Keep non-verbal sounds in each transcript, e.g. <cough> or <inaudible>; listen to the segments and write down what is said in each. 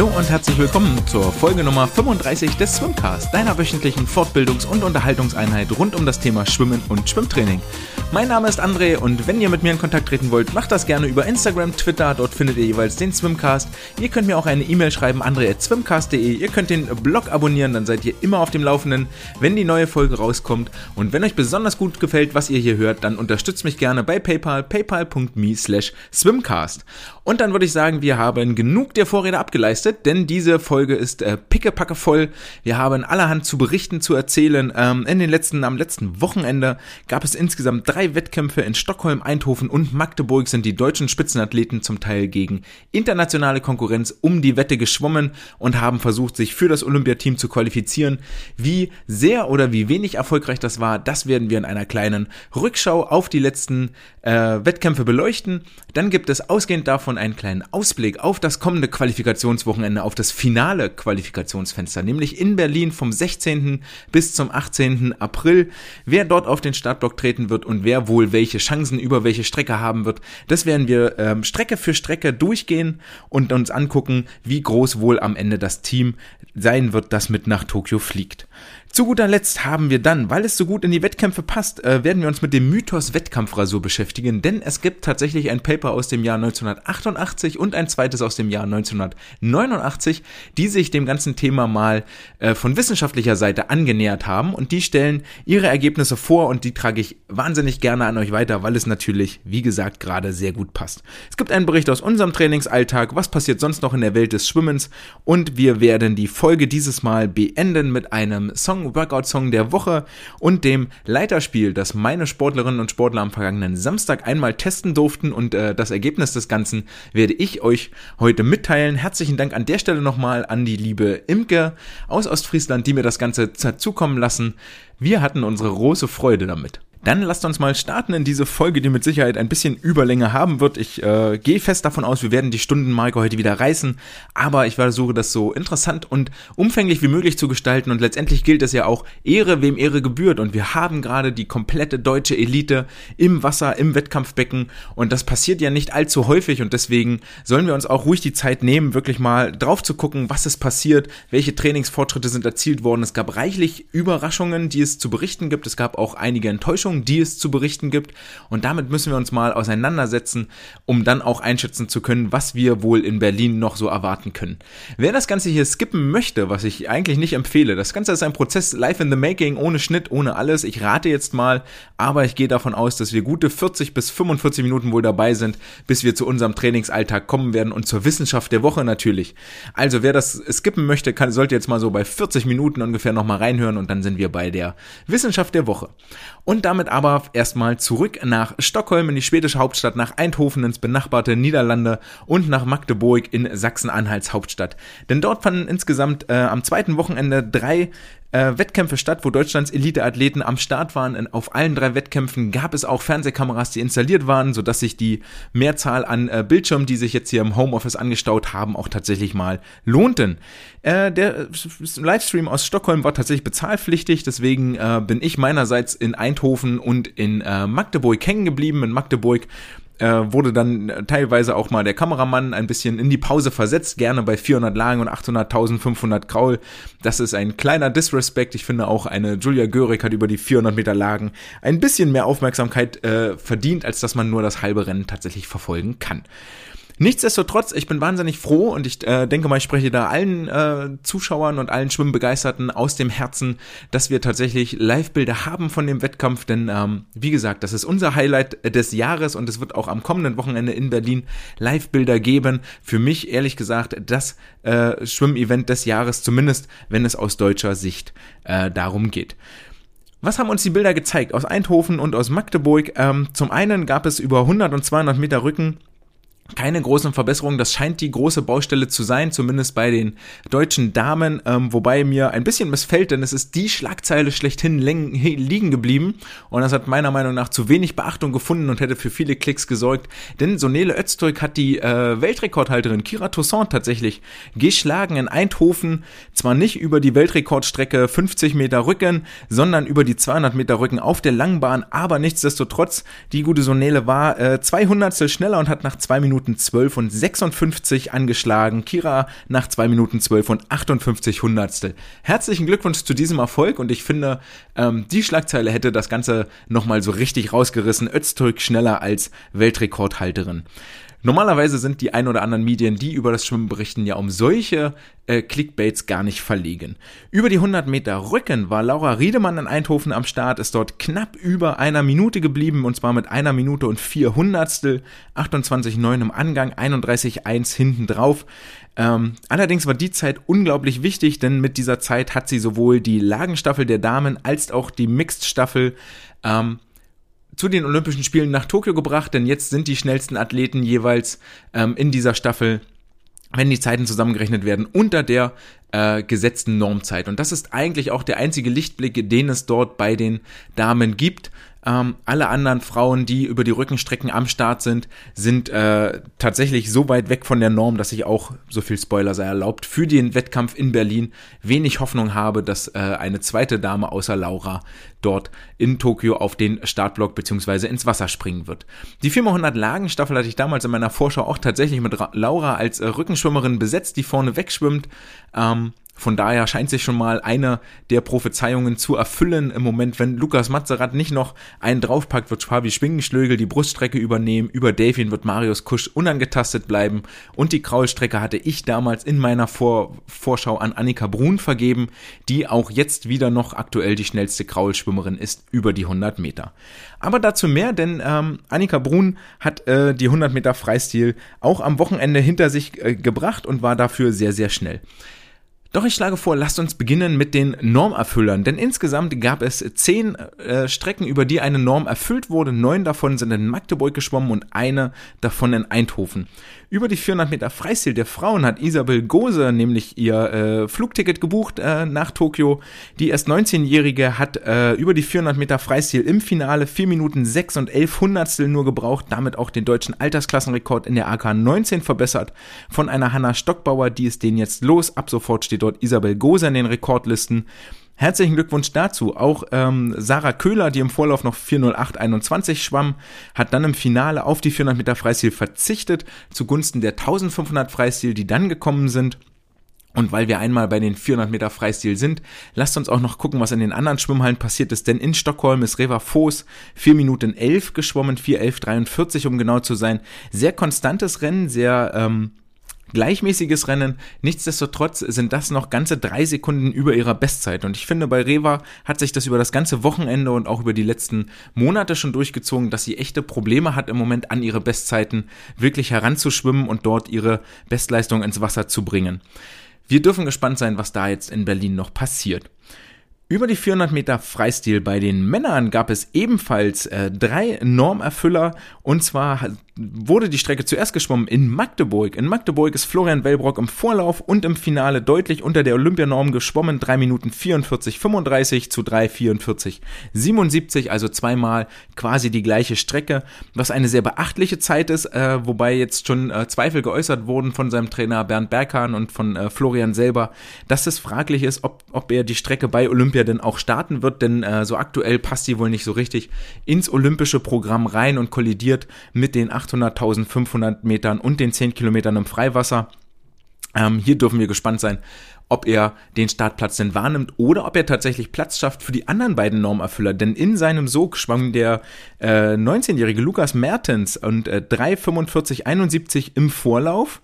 Hallo und herzlich willkommen zur Folge Nummer 35 des Swimcast, deiner wöchentlichen Fortbildungs- und Unterhaltungseinheit rund um das Thema Schwimmen und Schwimmtraining. Mein Name ist André und wenn ihr mit mir in Kontakt treten wollt, macht das gerne über Instagram, Twitter, dort findet ihr jeweils den Swimcast. Ihr könnt mir auch eine E-Mail schreiben, andre.swimcast.de. Ihr könnt den Blog abonnieren, dann seid ihr immer auf dem Laufenden, wenn die neue Folge rauskommt. Und wenn euch besonders gut gefällt, was ihr hier hört, dann unterstützt mich gerne bei PayPal, paypal.me slash swimcast. Und dann würde ich sagen, wir haben genug der Vorrede abgeleistet, denn diese Folge ist äh, pickepacke voll. Wir haben allerhand zu berichten, zu erzählen. Ähm, in den letzten, am letzten Wochenende gab es insgesamt drei Wettkämpfe in Stockholm, Eindhoven und Magdeburg sind die deutschen Spitzenathleten zum Teil gegen internationale Konkurrenz um die Wette geschwommen und haben versucht, sich für das Olympiateam zu qualifizieren. Wie sehr oder wie wenig erfolgreich das war, das werden wir in einer kleinen Rückschau auf die letzten äh, Wettkämpfe beleuchten. Dann gibt es ausgehend davon einen kleinen Ausblick auf das kommende Qualifikationswochenende, auf das finale Qualifikationsfenster, nämlich in Berlin vom 16. bis zum 18. April. Wer dort auf den Startblock treten wird und wer wohl welche Chancen über welche Strecke haben wird, das werden wir ähm, Strecke für Strecke durchgehen und uns angucken, wie groß wohl am Ende das Team sein wird, das mit nach Tokio fliegt. Zu guter Letzt haben wir dann, weil es so gut in die Wettkämpfe passt, äh, werden wir uns mit dem Mythos Wettkampfrasur beschäftigen, denn es gibt tatsächlich ein Paper aus dem Jahr 1988 und ein zweites aus dem Jahr 1989, die sich dem ganzen Thema mal äh, von wissenschaftlicher Seite angenähert haben. Und die stellen ihre Ergebnisse vor und die trage ich wahnsinnig gerne an euch weiter, weil es natürlich, wie gesagt, gerade sehr gut passt. Es gibt einen Bericht aus unserem Trainingsalltag, was passiert sonst noch in der Welt des Schwimmens? Und wir werden die Folge dieses Mal beenden mit einem Song Song, Workout-Song der Woche und dem Leiterspiel, das meine Sportlerinnen und Sportler am vergangenen Samstag einmal testen durften und äh, das Ergebnis des Ganzen werde ich euch heute mitteilen. Herzlichen Dank an der Stelle nochmal an die liebe Imke aus Ostfriesland, die mir das Ganze zukommen lassen. Wir hatten unsere große Freude damit. Dann lasst uns mal starten in diese Folge, die mit Sicherheit ein bisschen Überlänge haben wird. Ich äh, gehe fest davon aus, wir werden die Stundenmarke heute wieder reißen, aber ich versuche das so interessant und umfänglich wie möglich zu gestalten und letztendlich gilt es ja auch Ehre, wem Ehre gebührt und wir haben gerade die komplette deutsche Elite im Wasser, im Wettkampfbecken und das passiert ja nicht allzu häufig und deswegen sollen wir uns auch ruhig die Zeit nehmen, wirklich mal drauf zu gucken, was ist passiert, welche Trainingsfortschritte sind erzielt worden. Es gab reichlich Überraschungen, die es zu berichten gibt. Es gab auch einige Enttäuschungen Überraschungen, die es zu berichten gibt. Und damit müssen wir uns mal auseinandersetzen, um dann auch einschätzen zu können, was wir wohl in Berlin noch so erwarten können. Wer das Ganze hier skippen möchte, was ich eigentlich nicht empfehle, das Ganze ist ein Prozess live in the making, ohne Schnitt, ohne alles. Ich rate jetzt mal, aber ich gehe davon aus, dass wir gute 40 bis 45 Minuten wohl dabei sind, bis wir zu unserem Trainingsalltag kommen werden und zur Wissenschaft der Woche natürlich. Also wer das skippen möchte, kann, sollte jetzt mal so bei 40 Minuten ungefähr nochmal reinhören und dann sind wir bei der Wissenschaft der Woche. Und damit aber erstmal zurück nach Stockholm in die schwedische Hauptstadt, nach Eindhoven ins benachbarte Niederlande und nach Magdeburg in Sachsen-Anhalts Hauptstadt. Denn dort fanden insgesamt äh, am zweiten Wochenende drei äh, Wettkämpfe statt, wo Deutschlands Elite-Athleten am Start waren. In, auf allen drei Wettkämpfen gab es auch Fernsehkameras, die installiert waren, sodass sich die Mehrzahl an äh, Bildschirmen, die sich jetzt hier im Homeoffice angestaut haben, auch tatsächlich mal lohnten. Äh, der Livestream aus Stockholm war tatsächlich bezahlpflichtig, deswegen äh, bin ich meinerseits in Eindhoven und in äh, Magdeburg hängen geblieben. In Magdeburg äh, wurde dann teilweise auch mal der Kameramann ein bisschen in die Pause versetzt, gerne bei 400 Lagen und 800.500 Kraul. Das ist ein kleiner Disrespect. Ich finde auch eine Julia Görig hat über die 400 Meter Lagen ein bisschen mehr Aufmerksamkeit äh, verdient, als dass man nur das halbe Rennen tatsächlich verfolgen kann. Nichtsdestotrotz, ich bin wahnsinnig froh und ich äh, denke mal, ich spreche da allen äh, Zuschauern und allen Schwimmbegeisterten aus dem Herzen, dass wir tatsächlich Live-Bilder haben von dem Wettkampf, denn ähm, wie gesagt, das ist unser Highlight des Jahres und es wird auch am kommenden Wochenende in Berlin Live-Bilder geben. Für mich, ehrlich gesagt, das äh, Schwimmevent des Jahres, zumindest wenn es aus deutscher Sicht äh, darum geht. Was haben uns die Bilder gezeigt? Aus Eindhoven und aus Magdeburg. Ähm, zum einen gab es über 100 und 200 Meter Rücken keine großen Verbesserungen. Das scheint die große Baustelle zu sein, zumindest bei den deutschen Damen, ähm, wobei mir ein bisschen missfällt, denn es ist die Schlagzeile schlechthin liegen geblieben. Und das hat meiner Meinung nach zu wenig Beachtung gefunden und hätte für viele Klicks gesorgt, denn Sonele Öztürk hat die äh, Weltrekordhalterin Kira Toussaint tatsächlich geschlagen in Eindhoven, zwar nicht über die Weltrekordstrecke 50 Meter Rücken, sondern über die 200 Meter Rücken auf der Langbahn, aber nichtsdestotrotz, die gute Sonele war äh, 200 schneller und hat nach zwei Minuten Minuten 12 und 56 angeschlagen. Kira nach 2 Minuten 12 und 58 Hundertstel. Herzlichen Glückwunsch zu diesem Erfolg und ich finde, ähm, die Schlagzeile hätte das Ganze nochmal so richtig rausgerissen. Öztürk schneller als Weltrekordhalterin. Normalerweise sind die ein oder anderen Medien, die über das Schwimmen berichten, ja um solche äh, Clickbaits gar nicht verlegen. Über die 100 Meter Rücken war Laura Riedemann in Eindhoven am Start, ist dort knapp über einer Minute geblieben und zwar mit einer Minute und vier Hundertstel, 28,9 im Angang, 31,1 hinten drauf. Ähm, allerdings war die Zeit unglaublich wichtig, denn mit dieser Zeit hat sie sowohl die Lagenstaffel der Damen als auch die Mixed-Staffel ähm, zu den Olympischen Spielen nach Tokio gebracht, denn jetzt sind die schnellsten Athleten jeweils ähm, in dieser Staffel, wenn die Zeiten zusammengerechnet werden, unter der äh, gesetzten Normzeit. Und das ist eigentlich auch der einzige Lichtblick, den es dort bei den Damen gibt. Ähm, alle anderen Frauen, die über die Rückenstrecken am Start sind, sind äh, tatsächlich so weit weg von der Norm, dass ich auch, so viel Spoiler sei erlaubt, für den Wettkampf in Berlin wenig Hoffnung habe, dass äh, eine zweite Dame außer Laura dort in Tokio auf den Startblock beziehungsweise ins Wasser springen wird. Die 400 Lagenstaffel hatte ich damals in meiner Vorschau auch tatsächlich mit Laura als äh, Rückenschwimmerin besetzt, die vorne wegschwimmt. Ähm, von daher scheint sich schon mal eine der Prophezeiungen zu erfüllen. Im Moment, wenn Lukas Mazerat nicht noch einen draufpackt, wird Fabi Schwingenschlögel die Bruststrecke übernehmen. Über Delfin wird Marius Kusch unangetastet bleiben. Und die Kraulstrecke hatte ich damals in meiner Vor Vorschau an Annika Brun vergeben, die auch jetzt wieder noch aktuell die schnellste Kraulschwimmerin ist über die 100 Meter. Aber dazu mehr, denn ähm, Annika Brun hat äh, die 100 Meter Freistil auch am Wochenende hinter sich äh, gebracht und war dafür sehr, sehr schnell. Doch ich schlage vor, lasst uns beginnen mit den Normerfüllern, denn insgesamt gab es zehn äh, Strecken, über die eine Norm erfüllt wurde. Neun davon sind in Magdeburg geschwommen und eine davon in Eindhoven. Über die 400 Meter Freistil der Frauen hat Isabel Gose nämlich ihr äh, Flugticket gebucht äh, nach Tokio. Die erst 19-Jährige hat äh, über die 400 Meter Freistil im Finale 4 Minuten 6 und 11 Hundertstel nur gebraucht, damit auch den deutschen Altersklassenrekord in der AK 19 verbessert von einer Hanna Stockbauer, die ist den jetzt los. Ab sofort steht dort Isabel Gose in den Rekordlisten. Herzlichen Glückwunsch dazu. Auch ähm, Sarah Köhler, die im Vorlauf noch 40821 schwamm, hat dann im Finale auf die 400 Meter Freistil verzichtet, zugunsten der 1500 Freistil, die dann gekommen sind. Und weil wir einmal bei den 400 Meter Freistil sind, lasst uns auch noch gucken, was in den anderen Schwimmhallen passiert ist. Denn in Stockholm ist Reva Voß 4 Minuten 11 geschwommen, 4.11.43 um genau zu sein. Sehr konstantes Rennen, sehr ähm, gleichmäßiges Rennen. Nichtsdestotrotz sind das noch ganze drei Sekunden über ihrer Bestzeit. Und ich finde, bei Reva hat sich das über das ganze Wochenende und auch über die letzten Monate schon durchgezogen, dass sie echte Probleme hat im Moment an ihre Bestzeiten wirklich heranzuschwimmen und dort ihre Bestleistung ins Wasser zu bringen. Wir dürfen gespannt sein, was da jetzt in Berlin noch passiert. Über die 400 Meter Freistil bei den Männern gab es ebenfalls äh, drei Normerfüller und zwar wurde die Strecke zuerst geschwommen in Magdeburg. In Magdeburg ist Florian Wellbrock im Vorlauf und im Finale deutlich unter der Olympianorm geschwommen. 3 Minuten 44, 35 zu 3, 44, 77, also zweimal quasi die gleiche Strecke, was eine sehr beachtliche Zeit ist, äh, wobei jetzt schon äh, Zweifel geäußert wurden von seinem Trainer Bernd Berghahn und von äh, Florian selber, dass es fraglich ist, ob, ob er die Strecke bei Olympia denn auch starten wird, denn äh, so aktuell passt die wohl nicht so richtig ins olympische Programm rein und kollidiert mit den 800, 1500 Metern und den 10 Kilometern im Freiwasser. Ähm, hier dürfen wir gespannt sein, ob er den Startplatz denn wahrnimmt oder ob er tatsächlich Platz schafft für die anderen beiden Normerfüller. Denn in seinem Sog schwamm der äh, 19-jährige Lukas Mertens und äh, 3,45,71 im Vorlauf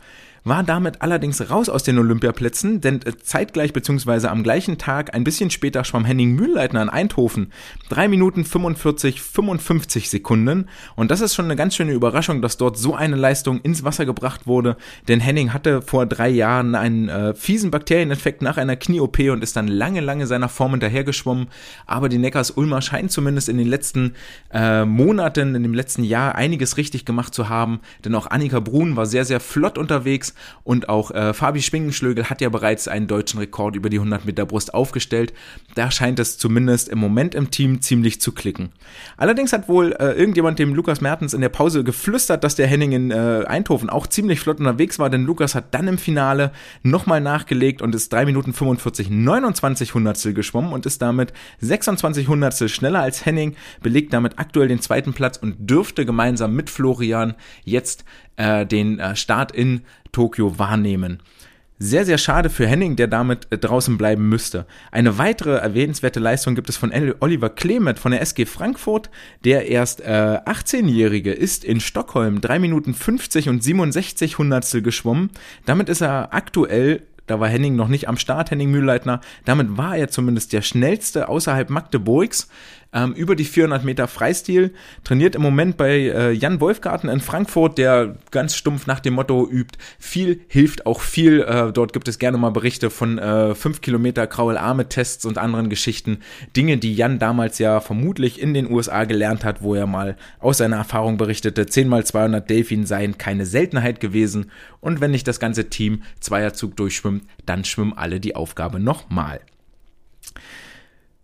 war damit allerdings raus aus den Olympiaplätzen, denn äh, zeitgleich bzw. am gleichen Tag, ein bisschen später, schwamm Henning Mühlleitner in Eindhoven. 3 Minuten 45, 55 Sekunden. Und das ist schon eine ganz schöne Überraschung, dass dort so eine Leistung ins Wasser gebracht wurde, denn Henning hatte vor drei Jahren einen äh, fiesen Bakterieninfekt nach einer Knie-OP und ist dann lange, lange seiner Form hinterhergeschwommen. Aber die Neckars Ulmer scheinen zumindest in den letzten äh, Monaten, in dem letzten Jahr einiges richtig gemacht zu haben, denn auch Annika Brun war sehr, sehr flott unterwegs und auch äh, Fabi Schwingenschlögel hat ja bereits einen deutschen Rekord über die 100 Meter Brust aufgestellt. Da scheint es zumindest im Moment im Team ziemlich zu klicken. Allerdings hat wohl äh, irgendjemand dem Lukas Mertens in der Pause geflüstert, dass der Henning in äh, Eindhoven auch ziemlich flott unterwegs war, denn Lukas hat dann im Finale nochmal nachgelegt und ist 3 Minuten 45 29 Hundertstel geschwommen und ist damit 26 Hundertstel schneller als Henning, belegt damit aktuell den zweiten Platz und dürfte gemeinsam mit Florian jetzt äh, den äh, Start in Tokio wahrnehmen. Sehr, sehr schade für Henning, der damit äh, draußen bleiben müsste. Eine weitere erwähnenswerte Leistung gibt es von Oliver Klemet von der SG Frankfurt. Der erst äh, 18-Jährige ist in Stockholm 3 Minuten 50 und 67 Hundertstel geschwommen. Damit ist er aktuell da war Henning noch nicht am Start, Henning Mühlleitner. Damit war er zumindest der schnellste außerhalb Magdeburgs ähm, über die 400 Meter Freistil, trainiert im Moment bei äh, Jan Wolfgarten in Frankfurt, der ganz stumpf nach dem Motto übt, viel hilft auch viel. Äh, dort gibt es gerne mal Berichte von äh, 5 Kilometer Kraul-Arme-Tests und anderen Geschichten. Dinge, die Jan damals ja vermutlich in den USA gelernt hat, wo er mal aus seiner Erfahrung berichtete, 10 mal 200 Delfin seien keine Seltenheit gewesen und wenn nicht das ganze Team Zweierzug durchschwimmt, dann schwimmen alle die Aufgabe nochmal.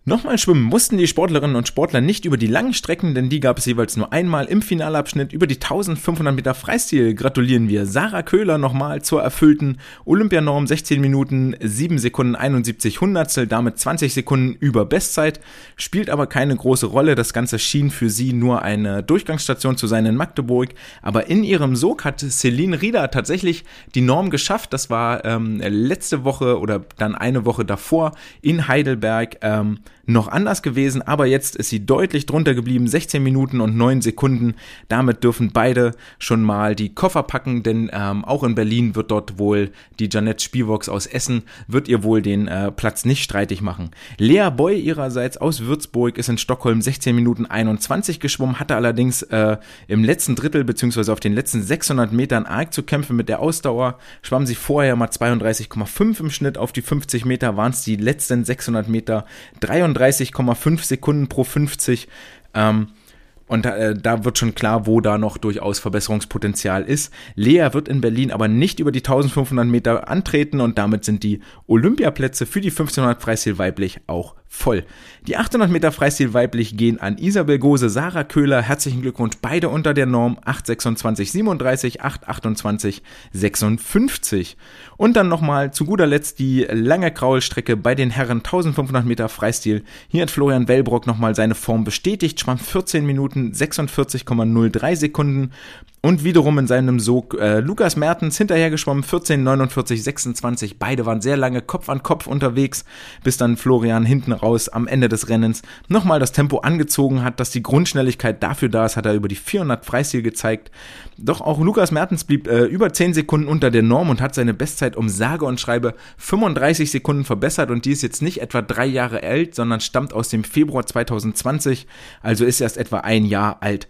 Nochmal schwimmen mussten die Sportlerinnen und Sportler nicht über die langen Strecken, denn die gab es jeweils nur einmal im Finalabschnitt über die 1500 Meter Freistil. Gratulieren wir Sarah Köhler nochmal zur erfüllten Olympianorm 16 Minuten 7 Sekunden 71 Hundertstel, damit 20 Sekunden über Bestzeit. Spielt aber keine große Rolle. Das Ganze schien für sie nur eine Durchgangsstation zu sein in Magdeburg. Aber in ihrem Sog hat Celine Rieder tatsächlich die Norm geschafft. Das war ähm, letzte Woche oder dann eine Woche davor in Heidelberg. Ähm, noch anders gewesen, aber jetzt ist sie deutlich drunter geblieben, 16 Minuten und 9 Sekunden. Damit dürfen beide schon mal die Koffer packen, denn ähm, auch in Berlin wird dort wohl die Janette Spielbox aus Essen, wird ihr wohl den äh, Platz nicht streitig machen. Lea Boy ihrerseits aus Würzburg ist in Stockholm 16 Minuten 21 geschwommen, hatte allerdings äh, im letzten Drittel beziehungsweise auf den letzten 600 Metern arg zu kämpfen mit der Ausdauer. Schwamm sie vorher mal 32,5 im Schnitt, auf die 50 Meter waren es die letzten 600 Meter 33 32,5 Sekunden pro 50. Ähm, und äh, da wird schon klar, wo da noch durchaus Verbesserungspotenzial ist. Lea wird in Berlin aber nicht über die 1500 Meter antreten und damit sind die Olympiaplätze für die 1500 Freistil weiblich auch voll. Die 800 Meter Freistil weiblich gehen an Isabel Gose, Sarah Köhler. Herzlichen Glückwunsch, beide unter der Norm 8,26,37, 8,28,56. Und dann nochmal zu guter Letzt die lange Kraulstrecke bei den Herren 1500 Meter Freistil. Hier hat Florian Wellbrock nochmal seine Form bestätigt, schwamm 14 Minuten 46,03 Sekunden und wiederum in seinem Sog äh, Lukas Mertens hinterhergeschwommen, 14, 49, 26. Beide waren sehr lange Kopf an Kopf unterwegs, bis dann Florian hinten raus am Ende des Rennens nochmal das Tempo angezogen hat, dass die Grundschnelligkeit dafür da ist, hat er über die 400 Freistil gezeigt. Doch auch Lukas Mertens blieb äh, über 10 Sekunden unter der Norm und hat seine Bestzeit um sage und schreibe 35 Sekunden verbessert und die ist jetzt nicht etwa drei Jahre alt, sondern stammt aus dem Februar 2020, also ist erst etwa ein Jahr alt.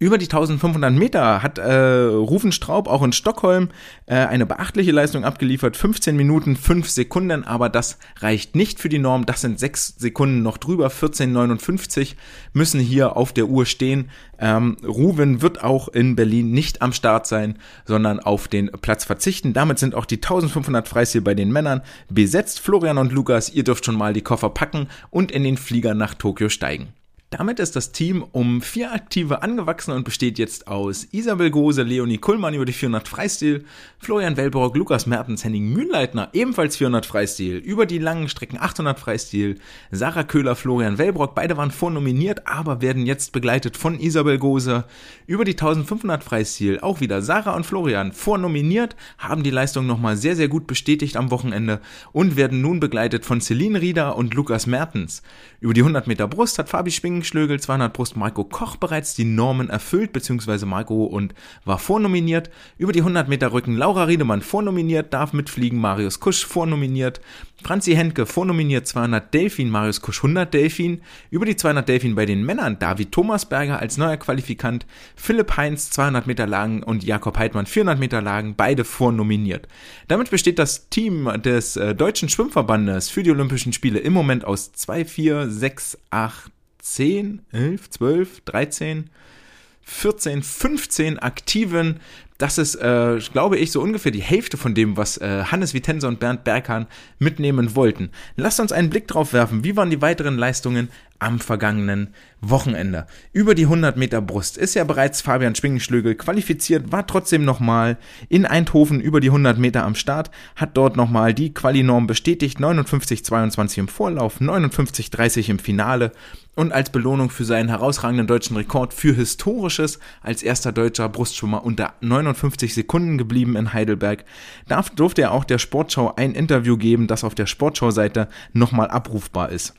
Über die 1500 Meter hat äh, Rufen Straub auch in Stockholm äh, eine beachtliche Leistung abgeliefert. 15 Minuten, 5 Sekunden, aber das reicht nicht für die Norm. Das sind 6 Sekunden noch drüber. 14,59 müssen hier auf der Uhr stehen. Ähm, Ruven wird auch in Berlin nicht am Start sein, sondern auf den Platz verzichten. Damit sind auch die 1500 Freistil bei den Männern besetzt. Florian und Lukas, ihr dürft schon mal die Koffer packen und in den Flieger nach Tokio steigen. Damit ist das Team um vier Aktive angewachsen und besteht jetzt aus Isabel Gose, Leonie Kullmann über die 400 Freistil, Florian Wellbrock, Lukas Mertens, Henning Mühlleitner, ebenfalls 400 Freistil, über die langen Strecken 800 Freistil, Sarah Köhler, Florian Wellbrock, beide waren vornominiert, aber werden jetzt begleitet von Isabel Gose, über die 1500 Freistil, auch wieder Sarah und Florian vornominiert, haben die Leistung nochmal sehr, sehr gut bestätigt am Wochenende und werden nun begleitet von Celine Rieder und Lukas Mertens. Über die 100 Meter Brust hat Fabi Schwingen Schlögel 200 Brust Marco Koch bereits die Normen erfüllt, beziehungsweise Marco und war vornominiert. Über die 100 Meter Rücken Laura Riedemann vornominiert, darf mitfliegen, Marius Kusch vornominiert. Franzi Henke vornominiert 200 Delfin, Marius Kusch 100 Delfin. Über die 200 Delfin bei den Männern David Thomasberger als neuer Qualifikant, Philipp Heinz 200 Meter Lagen und Jakob Heidmann 400 Meter Lagen, beide vornominiert. Damit besteht das Team des äh, Deutschen Schwimmverbandes für die Olympischen Spiele im Moment aus 2, 4, 6, 8, 10, 11, 12, 13, 14, 15 aktiven Das ist, äh, glaube ich, so ungefähr die Hälfte von dem, was äh, Hannes Vitense und Bernd Berghahn mitnehmen wollten. Lasst uns einen Blick drauf werfen. Wie waren die weiteren Leistungen am vergangenen Wochenende? Über die 100 Meter Brust ist ja bereits Fabian Schwingenschlögel qualifiziert, war trotzdem nochmal in Eindhoven über die 100 Meter am Start, hat dort nochmal die Qualinorm bestätigt, 59,22 im Vorlauf, 59,30 im Finale und als Belohnung für seinen herausragenden deutschen Rekord für Historisches als erster deutscher Brustschwimmer unter 59 Sekunden geblieben in Heidelberg, darf, durfte er auch der Sportschau ein Interview geben, das auf der Sportschau-Seite nochmal abrufbar ist.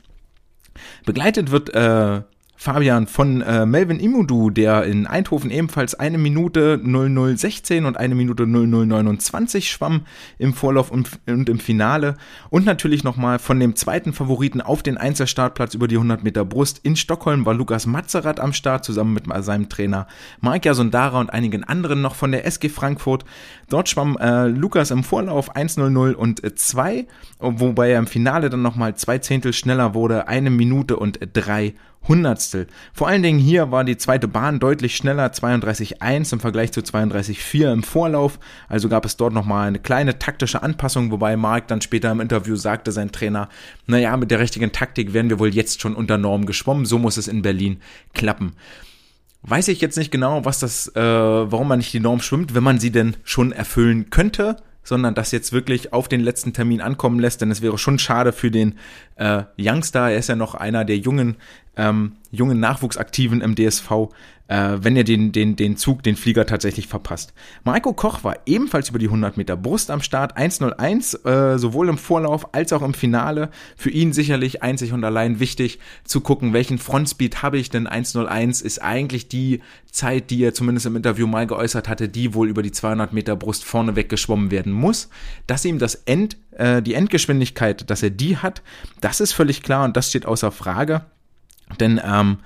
Begleitet wird äh, Fabian von äh, Melvin Imudu, der in Eindhoven ebenfalls eine Minute 0016 und eine Minute 0029 schwamm im Vorlauf und, und im Finale. Und natürlich nochmal von dem zweiten Favoriten auf den Einzelstartplatz über die 100 Meter Brust in Stockholm war Lukas Matzerath am Start, zusammen mit seinem Trainer Mike Sondara und einigen anderen noch von der SG Frankfurt. Dort schwamm äh, Lukas im Vorlauf 1.00 und 2, wobei er im Finale dann nochmal zwei Zehntel schneller wurde, eine Minute und drei Hundertstel. Vor allen Dingen hier war die zweite Bahn deutlich schneller, 32,1 im Vergleich zu 32,4 im Vorlauf. Also gab es dort nochmal eine kleine taktische Anpassung, wobei Mark dann später im Interview sagte, sein Trainer, naja, mit der richtigen Taktik wären wir wohl jetzt schon unter Norm geschwommen, so muss es in Berlin klappen. Weiß ich jetzt nicht genau, was das, äh, warum man nicht die Norm schwimmt, wenn man sie denn schon erfüllen könnte sondern das jetzt wirklich auf den letzten Termin ankommen lässt, denn es wäre schon schade für den äh, Youngster, er ist ja noch einer der jungen, ähm, jungen Nachwuchsaktiven im DSV, äh, wenn er den, den, den Zug, den Flieger tatsächlich verpasst. Marco Koch war ebenfalls über die 100 Meter Brust am Start, 1.01, äh, sowohl im Vorlauf als auch im Finale. Für ihn sicherlich einzig und allein wichtig zu gucken, welchen Frontspeed habe ich, denn 1.01 ist eigentlich die Zeit, die er zumindest im Interview mal geäußert hatte, die wohl über die 200 Meter Brust vorne weggeschwommen werden muss. Dass ihm das End, äh, die Endgeschwindigkeit, dass er die hat, das ist völlig klar und das steht außer Frage. Denn ähm,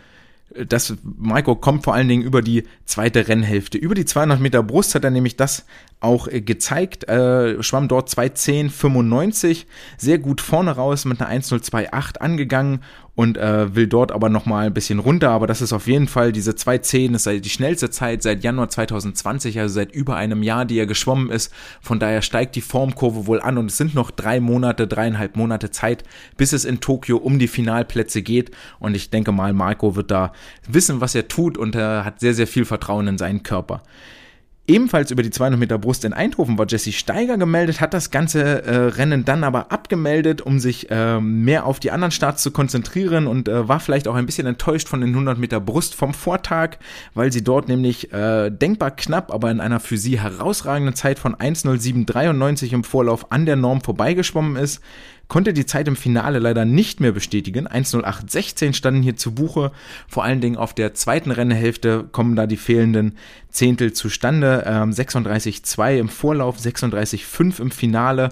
das Maiko kommt vor allen Dingen über die zweite Rennhälfte. Über die 200 Meter Brust hat er nämlich das auch äh, gezeigt, äh, schwamm dort 2.10.95, sehr gut vorne raus mit einer 1.02.8 angegangen und äh, will dort aber nochmal ein bisschen runter, aber das ist auf jeden Fall diese 2.10, das ist die schnellste Zeit seit Januar 2020, also seit über einem Jahr, die er geschwommen ist, von daher steigt die Formkurve wohl an und es sind noch drei Monate, dreieinhalb Monate Zeit, bis es in Tokio um die Finalplätze geht. Und ich denke mal, Marco wird da wissen, was er tut und er hat sehr, sehr viel Vertrauen in seinen Körper. Ebenfalls über die 200 Meter Brust in Eindhoven war Jesse Steiger gemeldet, hat das ganze äh, Rennen dann aber abgemeldet, um sich äh, mehr auf die anderen Starts zu konzentrieren und äh, war vielleicht auch ein bisschen enttäuscht von den 100 Meter Brust vom Vortag, weil sie dort nämlich äh, denkbar knapp, aber in einer für sie herausragenden Zeit von 1.07.93 im Vorlauf an der Norm vorbeigeschwommen ist konnte die Zeit im Finale leider nicht mehr bestätigen. 1.08.16 standen hier zu Buche. Vor allen Dingen auf der zweiten Rennhälfte kommen da die fehlenden Zehntel zustande. Ähm, 36,2 im Vorlauf, 36,5 im Finale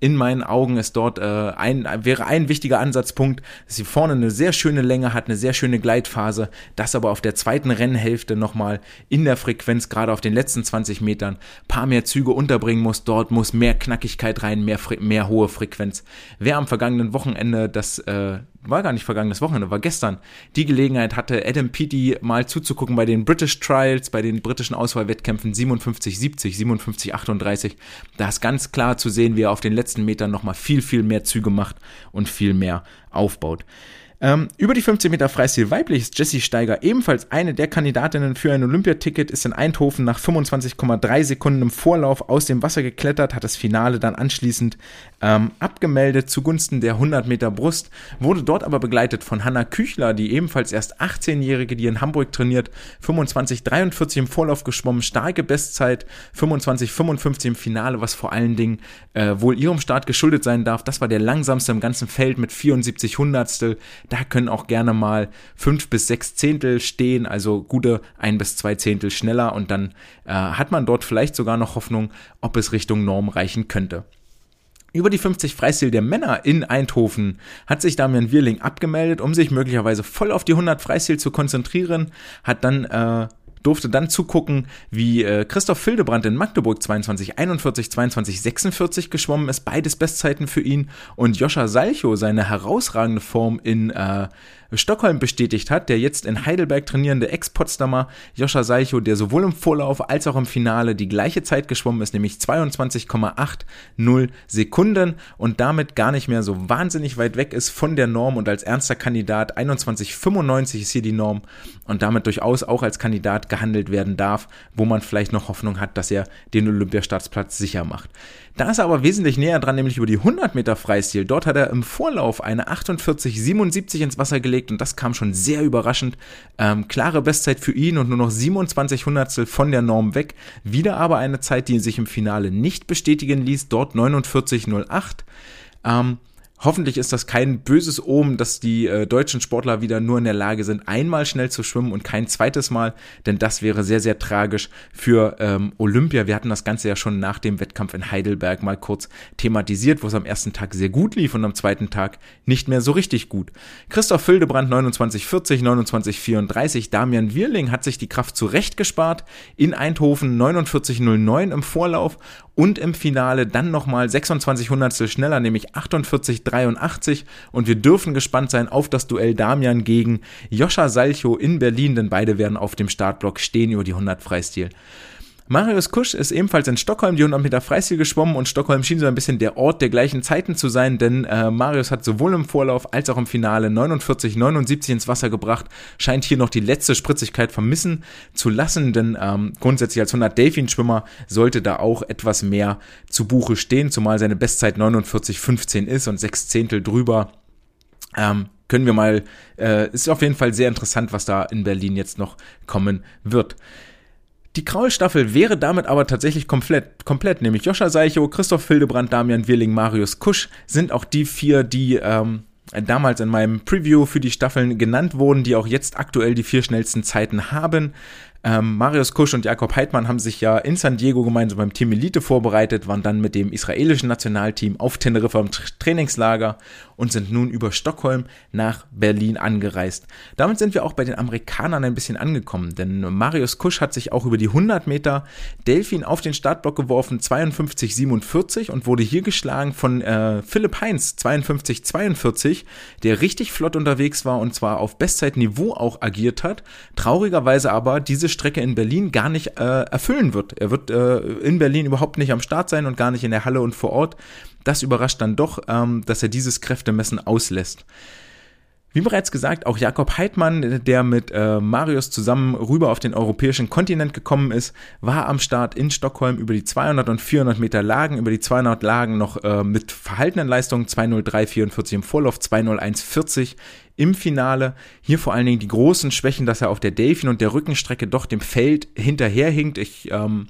in meinen Augen ist dort äh, ein, wäre ein wichtiger Ansatzpunkt, dass sie vorne eine sehr schöne Länge hat, eine sehr schöne Gleitphase, das aber auf der zweiten Rennhälfte nochmal in der Frequenz, gerade auf den letzten 20 Metern, paar mehr Züge unterbringen muss. Dort muss mehr Knackigkeit rein, mehr, mehr hohe Frequenz. Wer am vergangenen Wochenende das äh, war gar nicht vergangenes Wochenende, war gestern, die Gelegenheit hatte, Adam Peaty mal zuzugucken bei den British Trials, bei den britischen Auswahlwettkämpfen 57, 70, 57, 38. Da ist ganz klar zu sehen, wie er auf den letzten Metern nochmal viel, viel mehr Züge macht und viel mehr aufbaut. Ähm, über die 15 Meter Freistil weiblich ist Jessie Steiger ebenfalls eine der Kandidatinnen für ein Olympiaticket, ist in Eindhoven nach 25,3 Sekunden im Vorlauf aus dem Wasser geklettert, hat das Finale dann anschließend ähm, abgemeldet zugunsten der 100 Meter Brust, wurde dort aber begleitet von Hanna Küchler, die ebenfalls erst 18-Jährige, die in Hamburg trainiert, 25,43 im Vorlauf geschwommen, starke Bestzeit, 25,55 im Finale, was vor allen Dingen äh, wohl ihrem Start geschuldet sein darf. Das war der langsamste im ganzen Feld mit 74 Hundertstel. Da können auch gerne mal fünf bis sechs Zehntel stehen, also gute ein bis zwei Zehntel schneller und dann äh, hat man dort vielleicht sogar noch Hoffnung, ob es Richtung Norm reichen könnte. Über die 50 Freistil der Männer in Eindhoven hat sich Damian Wirling abgemeldet, um sich möglicherweise voll auf die 100 Freistil zu konzentrieren, hat dann äh, durfte dann zugucken, wie äh, Christoph Fildebrand in Magdeburg 22 41, 22 46 geschwommen ist, beides Bestzeiten für ihn. Und Joscha Salcho seine herausragende Form in äh, Stockholm bestätigt hat, der jetzt in Heidelberg trainierende Ex-Potsdamer Joscha Salcho, der sowohl im Vorlauf als auch im Finale die gleiche Zeit geschwommen ist, nämlich 22,80 Sekunden und damit gar nicht mehr so wahnsinnig weit weg ist von der Norm und als ernster Kandidat 21,95 ist hier die Norm und damit durchaus auch als Kandidat gehandelt werden darf, wo man vielleicht noch Hoffnung hat, dass er den Olympiastartsplatz sicher macht. Da ist er aber wesentlich näher dran, nämlich über die 100 Meter Freistil. Dort hat er im Vorlauf eine 48,77 ins Wasser gelegt und das kam schon sehr überraschend. Ähm, klare Bestzeit für ihn und nur noch 27 Hundertstel von der Norm weg. Wieder aber eine Zeit, die sich im Finale nicht bestätigen ließ. Dort 49,08. Ähm, Hoffentlich ist das kein böses Omen, dass die äh, deutschen Sportler wieder nur in der Lage sind, einmal schnell zu schwimmen und kein zweites Mal, denn das wäre sehr, sehr tragisch für ähm, Olympia. Wir hatten das Ganze ja schon nach dem Wettkampf in Heidelberg mal kurz thematisiert, wo es am ersten Tag sehr gut lief und am zweiten Tag nicht mehr so richtig gut. Christoph Fildebrand 2940, 2934, Damian Wirling hat sich die Kraft zurecht gespart, in Eindhoven 4909 im Vorlauf und im Finale dann nochmal 26 Hundertstel schneller, nämlich 48,83 und wir dürfen gespannt sein auf das Duell Damian gegen Joscha Salcho in Berlin, denn beide werden auf dem Startblock stehen über die 100 Freistil. Marius Kusch ist ebenfalls in Stockholm die 100 Meter Freistil geschwommen und Stockholm schien so ein bisschen der Ort der gleichen Zeiten zu sein, denn äh, Marius hat sowohl im Vorlauf als auch im Finale 49, 79 ins Wasser gebracht, scheint hier noch die letzte Spritzigkeit vermissen zu lassen, denn ähm, grundsätzlich als 100 Delfin-Schwimmer sollte da auch etwas mehr zu Buche stehen, zumal seine Bestzeit 49,15 ist und sechs Zehntel drüber. Ähm, können wir mal, äh, ist auf jeden Fall sehr interessant, was da in Berlin jetzt noch kommen wird. Die Kraul-Staffel wäre damit aber tatsächlich komplett, komplett, nämlich Joscha Seicho, Christoph Hildebrand, Damian Wirling, Marius Kusch sind auch die vier, die ähm, damals in meinem Preview für die Staffeln genannt wurden, die auch jetzt aktuell die vier schnellsten Zeiten haben. Ähm, Marius Kusch und Jakob Heidmann haben sich ja in San Diego gemeinsam beim Team Elite vorbereitet, waren dann mit dem israelischen Nationalteam auf Teneriffa im Trainingslager und sind nun über Stockholm nach Berlin angereist. Damit sind wir auch bei den Amerikanern ein bisschen angekommen, denn Marius Kusch hat sich auch über die 100 Meter Delfin auf den Startblock geworfen, 52,47 und wurde hier geschlagen von äh, Philipp Heinz, 52,42, der richtig flott unterwegs war und zwar auf Bestzeitniveau auch agiert hat, traurigerweise aber diese Strecke in Berlin gar nicht äh, erfüllen wird. Er wird äh, in Berlin überhaupt nicht am Start sein und gar nicht in der Halle und vor Ort. Das überrascht dann doch, ähm, dass er dieses Kräftemessen auslässt. Wie bereits gesagt, auch Jakob Heidmann, der mit äh, Marius zusammen rüber auf den europäischen Kontinent gekommen ist, war am Start in Stockholm über die 200 und 400 Meter Lagen, über die 200 Lagen noch äh, mit verhaltenen Leistungen 203,44 im Vorlauf, 201,40 im Finale. Hier vor allen Dingen die großen Schwächen, dass er auf der Delfin und der Rückenstrecke doch dem Feld hinterherhinkt. Ich ähm,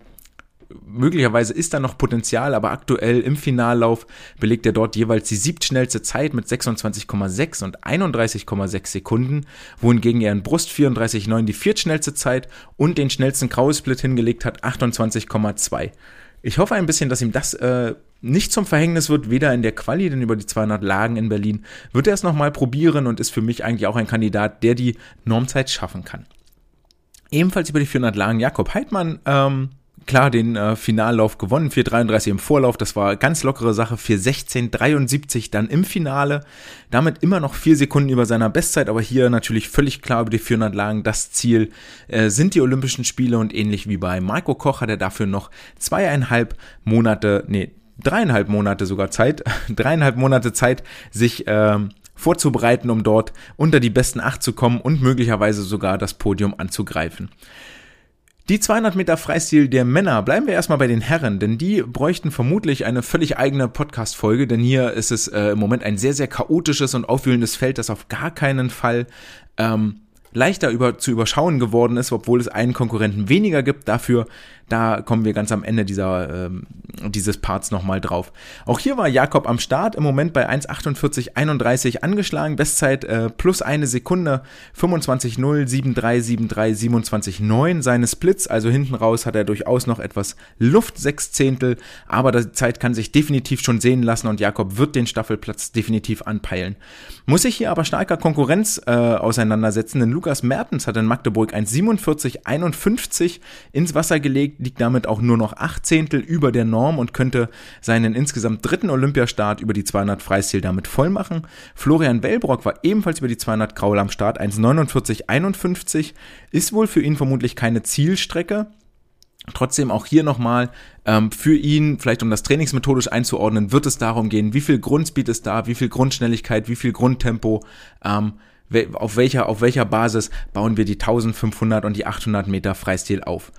möglicherweise ist da noch Potenzial, aber aktuell im Finallauf belegt er dort jeweils die siebtschnellste Zeit mit 26,6 und 31,6 Sekunden, wohingegen er in Brust 34,9 die viertschnellste Zeit und den schnellsten Kraus-Split hingelegt hat, 28,2. Ich hoffe ein bisschen, dass ihm das äh, nicht zum Verhängnis wird, weder in der Quali, denn über die 200 Lagen in Berlin wird er es nochmal probieren und ist für mich eigentlich auch ein Kandidat, der die Normzeit schaffen kann. Ebenfalls über die 400 Lagen Jakob Heidmann, ähm, klar den äh, Finallauf gewonnen, 4,33 im Vorlauf, das war ganz lockere Sache, 4,16,73 dann im Finale, damit immer noch vier Sekunden über seiner Bestzeit, aber hier natürlich völlig klar über die 400 Lagen, das Ziel äh, sind die Olympischen Spiele und ähnlich wie bei Marco Koch hat er dafür noch zweieinhalb Monate, nee, dreieinhalb Monate sogar Zeit, <laughs> dreieinhalb Monate Zeit, sich ähm, vorzubereiten, um dort unter die besten acht zu kommen und möglicherweise sogar das Podium anzugreifen. Die 200 Meter Freistil der Männer, bleiben wir erstmal bei den Herren, denn die bräuchten vermutlich eine völlig eigene Podcast-Folge, denn hier ist es äh, im Moment ein sehr, sehr chaotisches und aufwühlendes Feld, das auf gar keinen Fall ähm, leichter über, zu überschauen geworden ist, obwohl es einen Konkurrenten weniger gibt. Dafür Da kommen wir ganz am Ende dieser, ähm, dieses Parts nochmal drauf. Auch hier war Jakob am Start, im Moment bei 1,48,31 angeschlagen, Bestzeit äh, plus eine Sekunde, 25,0, 7,3, 7,3, 27,9 seine Splits, also hinten raus hat er durchaus noch etwas Luft, sechs Zehntel, aber die Zeit kann sich definitiv schon sehen lassen und Jakob wird den Staffelplatz definitiv anpeilen. Muss sich hier aber starker Konkurrenz äh, auseinandersetzen, denn Lukas Mertens hat in Magdeburg 1,47,51 ins Wasser gelegt, liegt damit auch nur noch acht Zehntel über der Norm und könnte seinen insgesamt dritten Olympiastart über die 200 Freistil damit voll machen. Florian Wellbrock war ebenfalls über die 200 Kraul am Start, 1,49,51, ist wohl für ihn vermutlich keine Zielstrecke. Trotzdem auch hier nochmal ähm, für ihn, vielleicht um das trainingsmethodisch einzuordnen, wird es darum gehen, wie viel Grundspeed ist da, wie viel Grundschnelligkeit, wie viel Grundtempo, ähm, auf welcher, auf welcher Basis bauen wir die 1500 und die 800 Meter Freistil auf.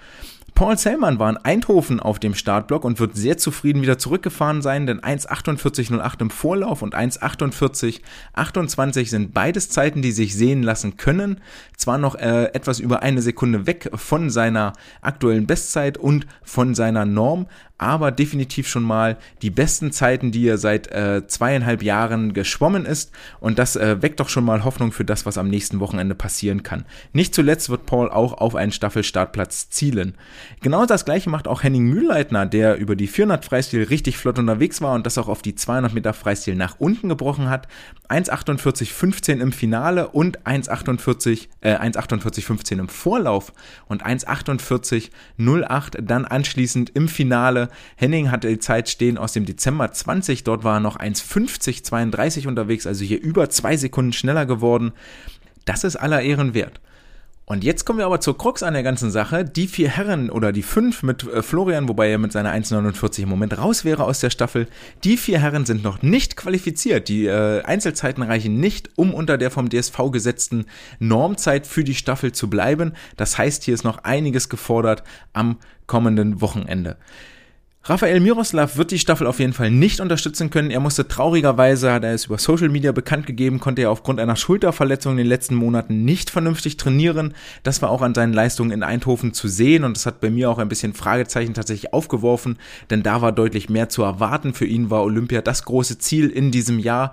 Paul Sellmann war in Eindhoven auf dem Startblock und wird sehr zufrieden wieder zurückgefahren sein, denn 1.48.08 im Vorlauf und 1.48.28 sind beides Zeiten, die sich sehen lassen können. Zwar noch äh, etwas über eine Sekunde weg von seiner aktuellen Bestzeit und von seiner Norm, aber definitiv schon mal die besten Zeiten, die er seit äh, zweieinhalb Jahren geschwommen ist. Und das äh, weckt doch schon mal Hoffnung für das, was am nächsten Wochenende passieren kann. Nicht zuletzt wird Paul auch auf einen Staffelstartplatz zielen. Genau das gleiche macht auch Henning Mühlleitner, der über die 400 Freistil richtig flott unterwegs war und das auch auf die 200 Meter Freistil nach unten gebrochen hat. 1,48,15 im Finale und 1,48, äh, 1,48,15 im Vorlauf und 1,48,08 dann anschließend im Finale Henning hatte die Zeit stehen aus dem Dezember 20. Dort war er noch 1,50,32 unterwegs, also hier über zwei Sekunden schneller geworden. Das ist aller Ehren wert. Und jetzt kommen wir aber zur Krux an der ganzen Sache. Die vier Herren oder die fünf mit äh, Florian, wobei er mit seiner 1,49 im Moment raus wäre aus der Staffel, die vier Herren sind noch nicht qualifiziert. Die äh, Einzelzeiten reichen nicht, um unter der vom DSV gesetzten Normzeit für die Staffel zu bleiben. Das heißt, hier ist noch einiges gefordert am kommenden Wochenende. Rafael Miroslav wird die Staffel auf jeden Fall nicht unterstützen können. Er musste traurigerweise, hat er es über Social Media bekannt gegeben, konnte er aufgrund einer Schulterverletzung in den letzten Monaten nicht vernünftig trainieren. Das war auch an seinen Leistungen in Eindhoven zu sehen und das hat bei mir auch ein bisschen Fragezeichen tatsächlich aufgeworfen, denn da war deutlich mehr zu erwarten. Für ihn war Olympia das große Ziel in diesem Jahr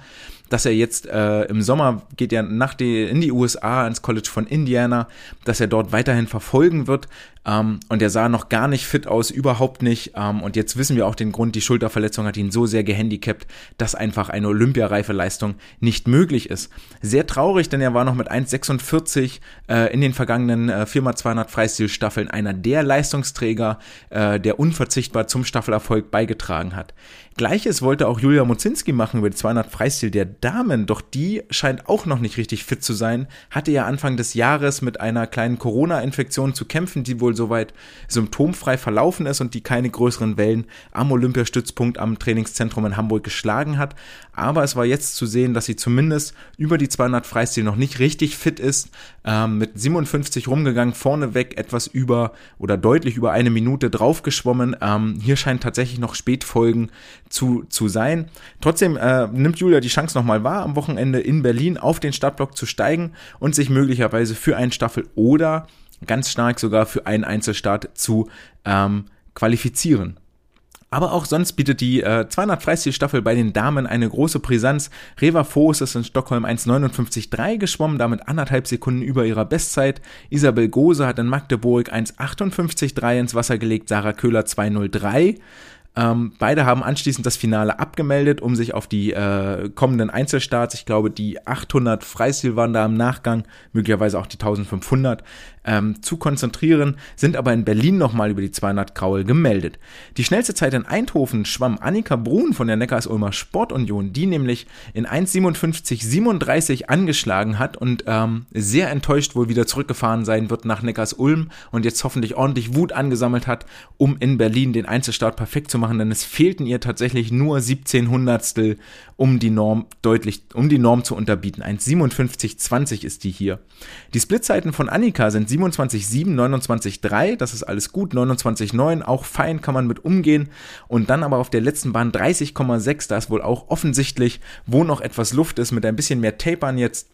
dass er jetzt äh, im Sommer geht er nach die, in die USA ins College von Indiana, dass er dort weiterhin verfolgen wird. Ähm, und er sah noch gar nicht fit aus, überhaupt nicht. Ähm, und jetzt wissen wir auch den Grund, die Schulterverletzung hat ihn so sehr gehandicapt, dass einfach eine olympiareife Leistung nicht möglich ist. Sehr traurig, denn er war noch mit 1,46 äh, in den vergangenen äh, 4x200 Freistilstaffeln einer der Leistungsträger, äh, der unverzichtbar zum Staffelerfolg beigetragen hat. Gleiches wollte auch Julia Mozinski machen über die 200 Freistil der Damen, doch die scheint auch noch nicht richtig fit zu sein. Hatte ja Anfang des Jahres mit einer kleinen Corona-Infektion zu kämpfen, die wohl soweit symptomfrei verlaufen ist und die keine größeren Wellen am Olympiastützpunkt am Trainingszentrum in Hamburg geschlagen hat. Aber es war jetzt zu sehen, dass sie zumindest über die 200 Freistil noch nicht richtig fit ist. Ähm, mit 57 rumgegangen, vorneweg etwas über oder deutlich über eine Minute draufgeschwommen. Ähm, hier scheint tatsächlich noch Spätfolgen zu, zu sein. Trotzdem äh, nimmt Julia die Chance nochmal wahr, am Wochenende in Berlin auf den Startblock zu steigen und sich möglicherweise für einen Staffel oder ganz stark sogar für einen Einzelstart zu ähm, qualifizieren. Aber auch sonst bietet die äh, 200 Freistil-Staffel bei den Damen eine große Brisanz. Reva Voß ist in Stockholm 1,59,3 geschwommen, damit anderthalb Sekunden über ihrer Bestzeit. Isabel Gose hat in Magdeburg 1,58,3 ins Wasser gelegt, Sarah Köhler 2,03. Ähm, beide haben anschließend das Finale abgemeldet, um sich auf die äh, kommenden Einzelstarts, ich glaube die 800 Freistil waren da im Nachgang, möglicherweise auch die 1500, ähm, zu konzentrieren, sind aber in Berlin nochmal über die 200 Kraul gemeldet. Die schnellste Zeit in Eindhoven schwamm Annika Brun von der Neckars-Ulmer Sportunion, die nämlich in 1,57,37 angeschlagen hat und ähm, sehr enttäuscht wohl wieder zurückgefahren sein wird nach Neckars-Ulm und jetzt hoffentlich ordentlich Wut angesammelt hat, um in Berlin den Einzelstart perfekt zu machen, denn es fehlten ihr tatsächlich nur 17 Hundertstel, um die Norm deutlich, um die Norm zu unterbieten. 1,57,20 ist die hier. Die Splitzeiten von Annika sind 27,7, 29,3, das ist alles gut, 29,9, auch fein, kann man mit umgehen. Und dann aber auf der letzten Bahn 30,6, da ist wohl auch offensichtlich, wo noch etwas Luft ist, mit ein bisschen mehr Tapern jetzt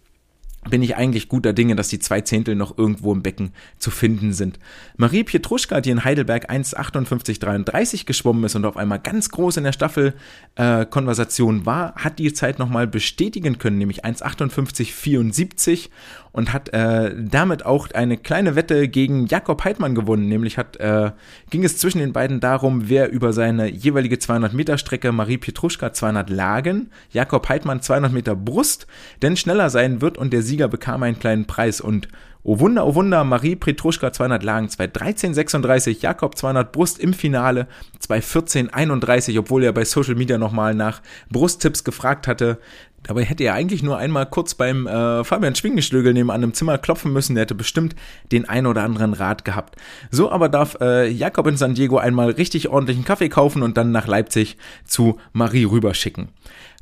bin ich eigentlich guter Dinge, dass die zwei Zehntel noch irgendwo im Becken zu finden sind. Marie Pietruschka, die in Heidelberg 1,58,33 geschwommen ist und auf einmal ganz groß in der Staffelkonversation äh, war, hat die Zeit nochmal bestätigen können, nämlich 1,58,74 und hat äh, damit auch eine kleine Wette gegen Jakob Heidmann gewonnen. Nämlich hat, äh, ging es zwischen den beiden darum, wer über seine jeweilige 200 Meter Strecke Marie Pietruschka 200 Lagen, Jakob Heidmann 200 Meter Brust, denn schneller sein wird und der Sieger bekam einen kleinen Preis und Oh Wunder, oh Wunder, Marie Petruschka 200 Lagen, 213,36, Jakob 200 Brust im Finale, 214,31, obwohl er bei Social Media nochmal nach Brusttipps gefragt hatte. Dabei hätte er eigentlich nur einmal kurz beim äh, Fabian Schwingenschlögel nebenan im Zimmer klopfen müssen. Der hätte bestimmt den ein oder anderen Rat gehabt. So aber darf äh, Jakob in San Diego einmal richtig ordentlichen Kaffee kaufen und dann nach Leipzig zu Marie rüberschicken.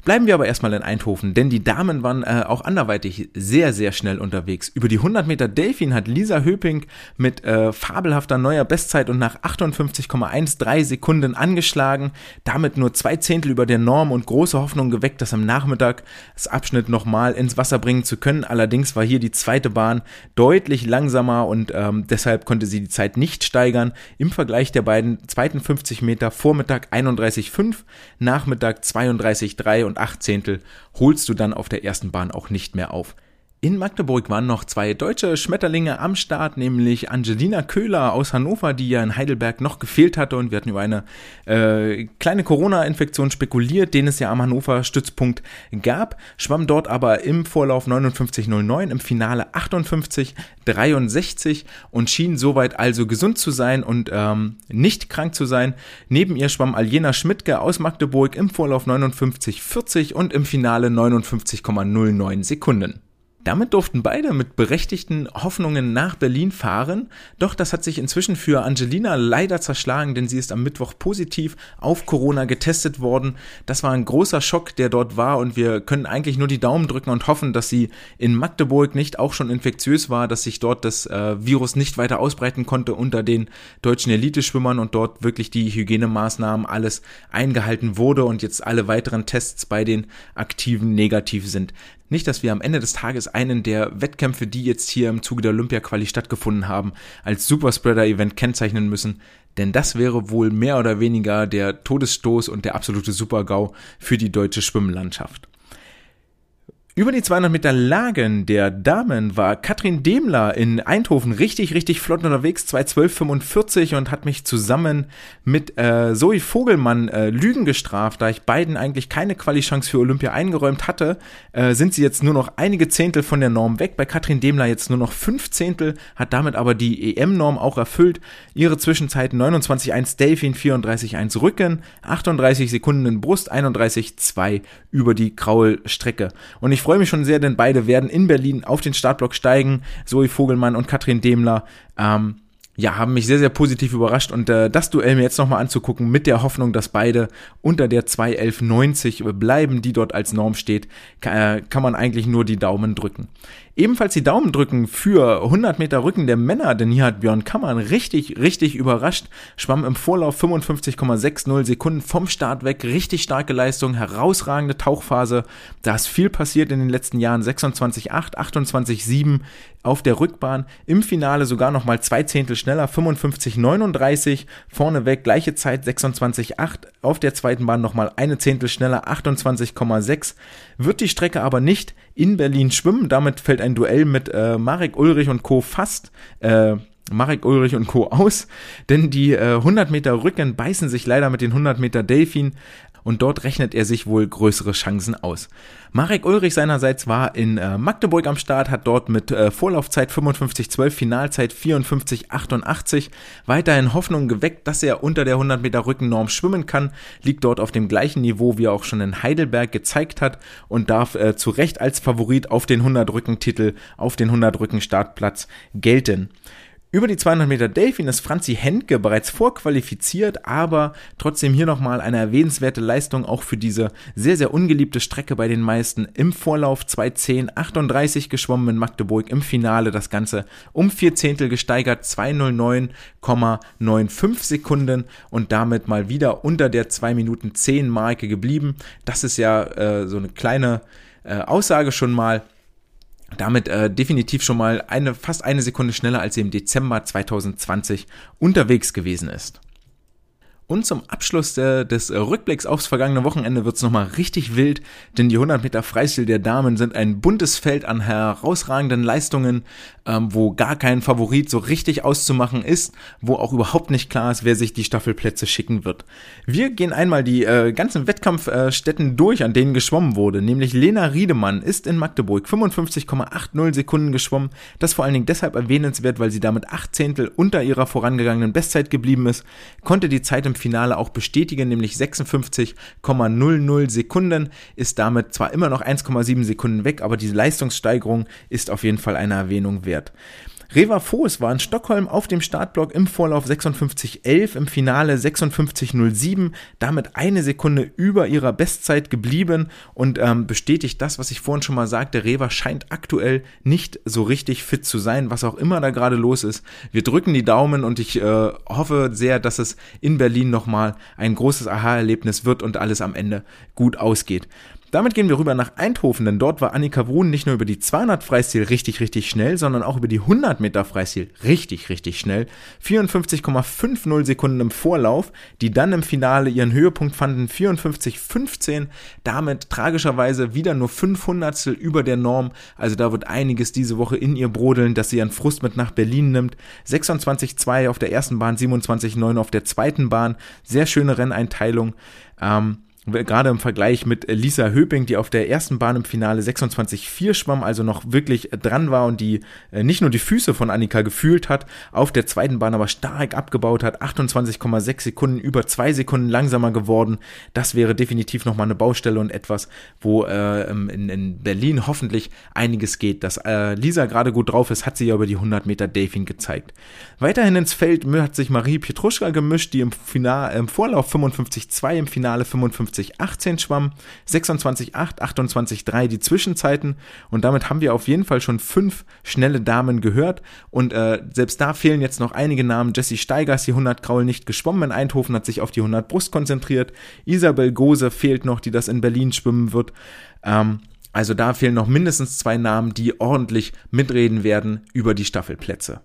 Bleiben wir aber erstmal in Eindhoven, denn die Damen waren äh, auch anderweitig sehr, sehr schnell unterwegs. Über die 100 Meter Delfin hat Lisa Höping mit äh, fabelhafter neuer Bestzeit und nach 58,13 Sekunden angeschlagen, damit nur zwei Zehntel über der Norm und große Hoffnung geweckt, das am Nachmittag das Abschnitt nochmal ins Wasser bringen zu können. Allerdings war hier die zweite Bahn deutlich langsamer und ähm, deshalb konnte sie die Zeit nicht steigern. Im Vergleich der beiden zweiten 50 Meter Vormittag 31,5, Nachmittag 32,3 und acht Zehntel holst du dann auf der ersten Bahn auch nicht mehr auf. In Magdeburg waren noch zwei deutsche Schmetterlinge am Start, nämlich Angelina Köhler aus Hannover, die ja in Heidelberg noch gefehlt hatte und wir hatten über eine äh, kleine Corona-Infektion spekuliert, den es ja am Hannover Stützpunkt gab, schwamm dort aber im Vorlauf 59,09, im Finale 58,63 und schien soweit also gesund zu sein und ähm, nicht krank zu sein. Neben ihr schwamm Aljena Schmidtke aus Magdeburg im Vorlauf 59,40 und im Finale 59,09 Sekunden. Damit durften beide mit berechtigten Hoffnungen nach Berlin fahren, doch das hat sich inzwischen für Angelina leider zerschlagen, denn sie ist am Mittwoch positiv auf Corona getestet worden. Das war ein großer Schock, der dort war und wir können eigentlich nur die Daumen drücken und hoffen, dass sie in Magdeburg nicht auch schon infektiös war, dass sich dort das äh, Virus nicht weiter ausbreiten konnte unter den deutschen Eliteschwimmern und dort wirklich die Hygienemaßnahmen alles eingehalten wurde und jetzt alle weiteren Tests bei den Aktiven negativ sind. Nicht, dass wir am Ende des Tages einen der Wettkämpfe, die jetzt hier im Zuge der Olympia-Quali stattgefunden haben, als Superspreader-Event kennzeichnen müssen, denn das wäre wohl mehr oder weniger der Todesstoß und der absolute Supergau für die deutsche Schwimmlandschaft. Über die 200 Meter Lagen der Damen war Katrin Demler in Eindhoven richtig, richtig flott unterwegs, 2.12.45 und hat mich zusammen mit äh, Zoe Vogelmann äh, Lügen gestraft, da ich beiden eigentlich keine Quali-Chance für Olympia eingeräumt hatte, äh, sind sie jetzt nur noch einige Zehntel von der Norm weg. Bei Katrin Demler jetzt nur noch fünf Zehntel, hat damit aber die EM-Norm auch erfüllt. Ihre Zwischenzeit 29.1 Delfin, 34.1 Rücken, 38 Sekunden in Brust, 31.2 über die Kraulstrecke. Und ich ich freue mich schon sehr, denn beide werden in Berlin auf den Startblock steigen. Zoe Vogelmann und Katrin Demler. Ähm, ja, haben mich sehr, sehr positiv überrascht und äh, das Duell mir jetzt nochmal anzugucken mit der Hoffnung, dass beide unter der 2.11.90 bleiben, die dort als Norm steht, kann, äh, kann man eigentlich nur die Daumen drücken. Ebenfalls die Daumen drücken für 100 Meter Rücken der Männer, denn hier hat Björn Kammern richtig, richtig überrascht, schwamm im Vorlauf 55,60 Sekunden vom Start weg, richtig starke Leistung, herausragende Tauchphase, da ist viel passiert in den letzten Jahren, 26,8, 28,7 auf der Rückbahn, im Finale sogar nochmal zwei Zehntel schneller, 55,39, vorneweg. Gleiche Zeit, 26,8, auf der zweiten Bahn nochmal eine Zehntel schneller, 28,6, wird die Strecke aber nicht in Berlin schwimmen. Damit fällt ein Duell mit äh, Marek Ulrich und Co. fast. Äh, Marek Ulrich und Co. aus, denn die äh, 100 Meter Rücken beißen sich leider mit den 100 Meter Delfin und dort rechnet er sich wohl größere Chancen aus. Marek Ulrich seinerseits war in äh, Magdeburg am Start, hat dort mit äh, Vorlaufzeit 55,12, Finalzeit 54,88 weiterhin Hoffnung geweckt, dass er unter der 100 Meter Rückennorm schwimmen kann, liegt dort auf dem gleichen Niveau, wie er auch schon in Heidelberg gezeigt hat und darf äh, zu Recht als Favorit auf den 100 Rückentitel, auf den 100 Rücken Startplatz gelten. Über die 200 Meter Delfin ist Franzi Hentke bereits vorqualifiziert, aber trotzdem hier nochmal eine erwähnenswerte Leistung auch für diese sehr, sehr ungeliebte Strecke bei den meisten. Im Vorlauf 2.10.38 geschwommen in Magdeburg, im Finale das Ganze um vier Zehntel gesteigert, 2.09,95 Sekunden und damit mal wieder unter der 2 Minuten 10 Marke geblieben. Das ist ja äh, so eine kleine äh, Aussage schon mal damit äh, definitiv schon mal eine, fast eine Sekunde schneller, als sie im Dezember 2020 unterwegs gewesen ist. Und zum Abschluss der, des äh, Rückblicks aufs vergangene Wochenende wird's nochmal richtig wild, denn die 100 Meter Freistil der Damen sind ein buntes Feld an herausragenden Leistungen, ähm, wo gar kein Favorit so richtig auszumachen ist, wo auch überhaupt nicht klar ist, wer sich die Staffelplätze schicken wird. Wir gehen einmal die äh, ganzen Wettkampfstätten äh, durch, an denen geschwommen wurde, nämlich Lena Riedemann ist in Magdeburg 55,80 Sekunden geschwommen, das vor allen Dingen deshalb erwähnenswert, weil sie damit acht Zehntel unter ihrer vorangegangenen Bestzeit geblieben ist, konnte die Zeit im Finale auch bestätigen, nämlich 56,00 Sekunden, ist damit zwar immer noch 1,7 Sekunden weg, aber diese Leistungssteigerung ist auf jeden Fall eine Erwähnung wert. Reva Voß war in Stockholm auf dem Startblock im Vorlauf 56.11, im Finale 56.07, damit eine Sekunde über ihrer Bestzeit geblieben und ähm, bestätigt das, was ich vorhin schon mal sagte. Reva scheint aktuell nicht so richtig fit zu sein, was auch immer da gerade los ist. Wir drücken die Daumen und ich äh, hoffe sehr, dass es in Berlin nochmal ein großes Aha-Erlebnis wird und alles am Ende gut ausgeht. Damit gehen wir rüber nach Eindhoven, denn dort war Annika Wohn nicht nur über die 200 Freistil richtig, richtig schnell, sondern auch über die 100 Meter Freistil richtig, richtig schnell. 54,50 Sekunden im Vorlauf, die dann im Finale ihren Höhepunkt fanden, 54,15. Damit tragischerweise wieder nur 500 über der Norm. Also da wird einiges diese Woche in ihr brodeln, dass sie ihren Frust mit nach Berlin nimmt. 26,2 auf der ersten Bahn, 27,9 auf der zweiten Bahn. Sehr schöne Renneinteilung. Ähm, gerade im Vergleich mit Lisa Höping, die auf der ersten Bahn im Finale 26,4 schwamm, also noch wirklich dran war und die äh, nicht nur die Füße von Annika gefühlt hat, auf der zweiten Bahn aber stark abgebaut hat, 28,6 Sekunden, über zwei Sekunden langsamer geworden. Das wäre definitiv nochmal eine Baustelle und etwas, wo äh, in, in Berlin hoffentlich einiges geht. Dass äh, Lisa gerade gut drauf ist, hat sie ja über die 100 Meter Delfin gezeigt. Weiterhin ins Feld hat sich Marie Pietruschka gemischt, die im, Final, im Vorlauf 55,2, im Finale 55 58,18 schwamm, 26,8, 28,3 die Zwischenzeiten und damit haben wir auf jeden Fall schon fünf schnelle Damen gehört und äh, selbst da fehlen jetzt noch einige Namen. Jessie Steiger ist die 100 Kraul nicht geschwommen in Eindhoven, hat sich auf die 100 Brust konzentriert. Isabel Gose fehlt noch, die das in Berlin schwimmen wird. Ähm, also da fehlen noch mindestens zwei Namen, die ordentlich mitreden werden über die Staffelplätze.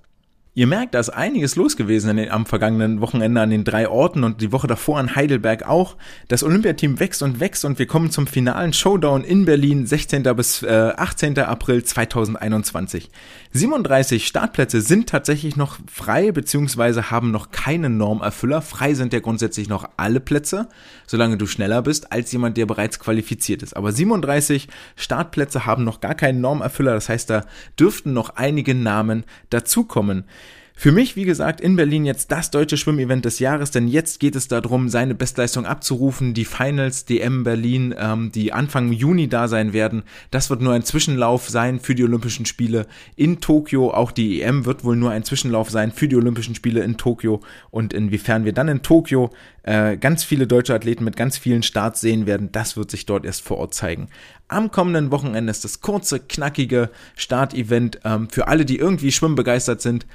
Ihr merkt, da ist einiges los gewesen den, am vergangenen Wochenende an den drei Orten und die Woche davor an Heidelberg auch. Das Olympiateam wächst und wächst und wir kommen zum finalen Showdown in Berlin, 16. bis äh, 18. April 2021. 37 Startplätze sind tatsächlich noch frei, beziehungsweise haben noch keinen Normerfüller. Frei sind ja grundsätzlich noch alle Plätze, solange du schneller bist als jemand, der bereits qualifiziert ist. Aber 37 Startplätze haben noch gar keinen Normerfüller, das heißt, da dürften noch einige Namen dazukommen. Für mich, wie gesagt, in Berlin jetzt das deutsche Schwimmevent des Jahres, denn jetzt geht es darum, seine Bestleistung abzurufen. Die Finals DM Berlin, ähm, die Anfang Juni da sein werden. Das wird nur ein Zwischenlauf sein für die Olympischen Spiele in Tokio. Auch die EM wird wohl nur ein Zwischenlauf sein für die Olympischen Spiele in Tokio. Und inwiefern wir dann in Tokio äh, ganz viele deutsche Athleten mit ganz vielen Starts sehen werden, das wird sich dort erst vor Ort zeigen. Am kommenden Wochenende ist das kurze, knackige Startevent ähm, für alle, die irgendwie schwimmbegeistert sind.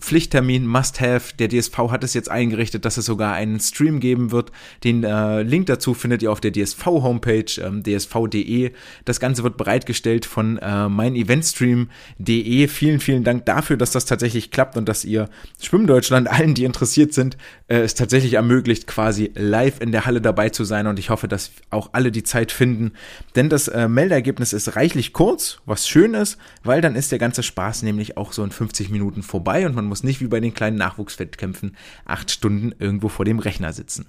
Pflichttermin, Must-Have. Der DSV hat es jetzt eingerichtet, dass es sogar einen Stream geben wird. Den äh, Link dazu findet ihr auf der DSV-Homepage, ähm, dsv.de. Das Ganze wird bereitgestellt von äh, meineventstream.de. Vielen, vielen Dank dafür, dass das tatsächlich klappt und dass ihr Schwimmdeutschland, allen, die interessiert sind, äh, es tatsächlich ermöglicht, quasi live in der Halle dabei zu sein. Und ich hoffe, dass auch alle die Zeit finden. Denn das äh, Meldeergebnis ist reichlich kurz, was schön ist, weil dann ist der ganze Spaß nämlich auch so in 50 Minuten vorbei und man man muss nicht wie bei den kleinen Nachwuchswettkämpfen acht Stunden irgendwo vor dem Rechner sitzen.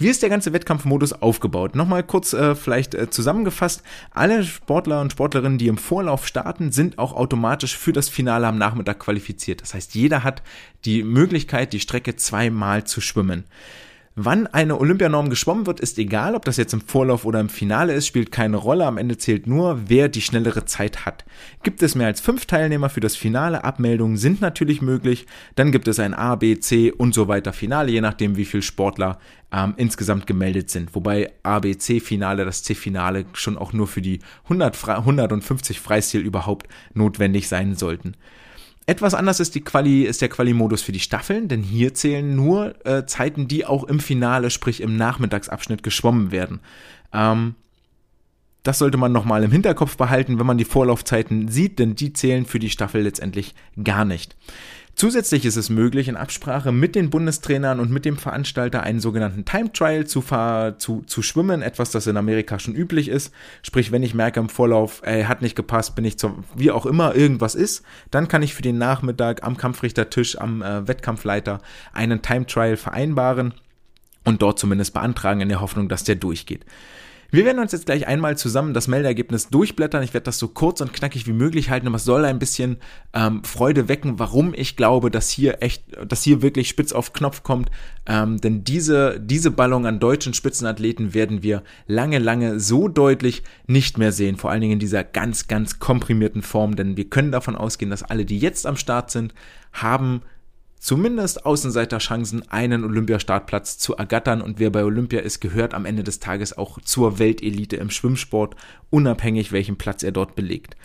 Wie ist der ganze Wettkampfmodus aufgebaut? Nochmal kurz äh, vielleicht äh, zusammengefasst. Alle Sportler und Sportlerinnen, die im Vorlauf starten, sind auch automatisch für das Finale am Nachmittag qualifiziert. Das heißt, jeder hat die Möglichkeit, die Strecke zweimal zu schwimmen. Wann eine Olympianorm geschwommen wird, ist egal, ob das jetzt im Vorlauf oder im Finale ist, spielt keine Rolle. Am Ende zählt nur, wer die schnellere Zeit hat. Gibt es mehr als fünf Teilnehmer für das Finale, Abmeldungen sind natürlich möglich. Dann gibt es ein A, B, C und so weiter Finale, je nachdem, wie viele Sportler ähm, insgesamt gemeldet sind. Wobei A, B, C Finale, das C-Finale schon auch nur für die 100, 150 Freistil überhaupt notwendig sein sollten. Etwas anders ist, die Quali, ist der Quali-Modus für die Staffeln, denn hier zählen nur äh, Zeiten, die auch im Finale, sprich im Nachmittagsabschnitt geschwommen werden. Ähm, Das sollte man nochmal im Hinterkopf behalten, wenn man die Vorlaufzeiten sieht, denn die zählen für die Staffel letztendlich gar nicht. Zusätzlich ist es möglich, in Absprache mit den Bundestrainern und mit dem Veranstalter einen sogenannten Time Trial zu, zu, zu schwimmen, etwas, das in Amerika schon üblich ist. Sprich, wenn ich merke im Vorlauf, ey, hat nicht gepasst, bin ich zum, wie auch immer irgendwas ist, dann kann ich für den Nachmittag am Kampfrichtertisch, am äh, Wettkampfleiter einen Time Trial vereinbaren und dort zumindest beantragen in der Hoffnung, dass der durchgeht. Wir werden uns jetzt gleich einmal zusammen das Meldeergebnis durchblättern. Ich werde das so kurz und knackig wie möglich halten, aber es soll ein bisschen ähm, Freude wecken, warum ich glaube, dass hier echt, dass hier wirklich spitz auf Knopf kommt. Ähm, denn diese, diese Ballung an deutschen Spitzenathleten werden wir lange, lange so deutlich nicht mehr sehen. Vor allen Dingen in dieser ganz, ganz komprimierten Form, denn wir können davon ausgehen, dass alle, die jetzt am Start sind, haben zumindest Außenseiterchancen, einen Olympiastartplatz zu ergattern. Und wer bei Olympia ist, gehört am Ende des Tages auch zur Weltelite im Schwimmsport, unabhängig welchen Platz er dort belegt.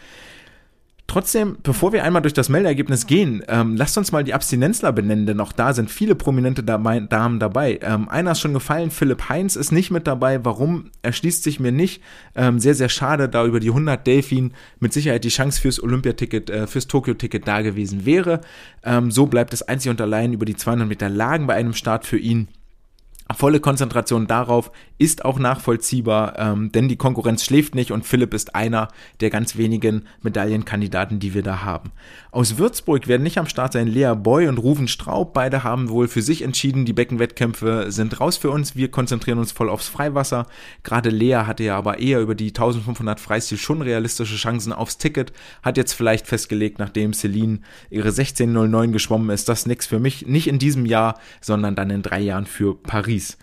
Trotzdem, bevor wir einmal durch das Meldeergebnis gehen, ähm, lasst uns mal die Abstinenzler benennen, denn auch da sind viele prominente Damen dabei. Ähm, einer ist schon gefallen, Philipp Heinz ist nicht mit dabei. Warum? Erschließt sich mir nicht. Ähm, sehr, sehr schade, da über die 100 Delfin mit Sicherheit die Chance fürs Olympiaticket, äh, fürs Tokio-Ticket da gewesen wäre. Ähm, so bleibt es einzig und allein über die 200 Meter Lagen bei einem Start für ihn Volle Konzentration darauf ist auch nachvollziehbar, ähm, denn die Konkurrenz schläft nicht und Philipp ist einer der ganz wenigen Medaillenkandidaten, die wir da haben. Aus Würzburg werden nicht am Start sein Lea Boy und Ruven Straub. Beide haben wohl für sich entschieden, die Beckenwettkämpfe sind raus für uns. Wir konzentrieren uns voll aufs Freiwasser. Gerade Lea hatte ja aber eher über die 1500 Freistil schon realistische Chancen aufs Ticket. Hat jetzt vielleicht festgelegt, nachdem Celine ihre 16.09 geschwommen ist, das nix für mich. Nicht in diesem Jahr, sondern dann in drei Jahren für Paris. Paris.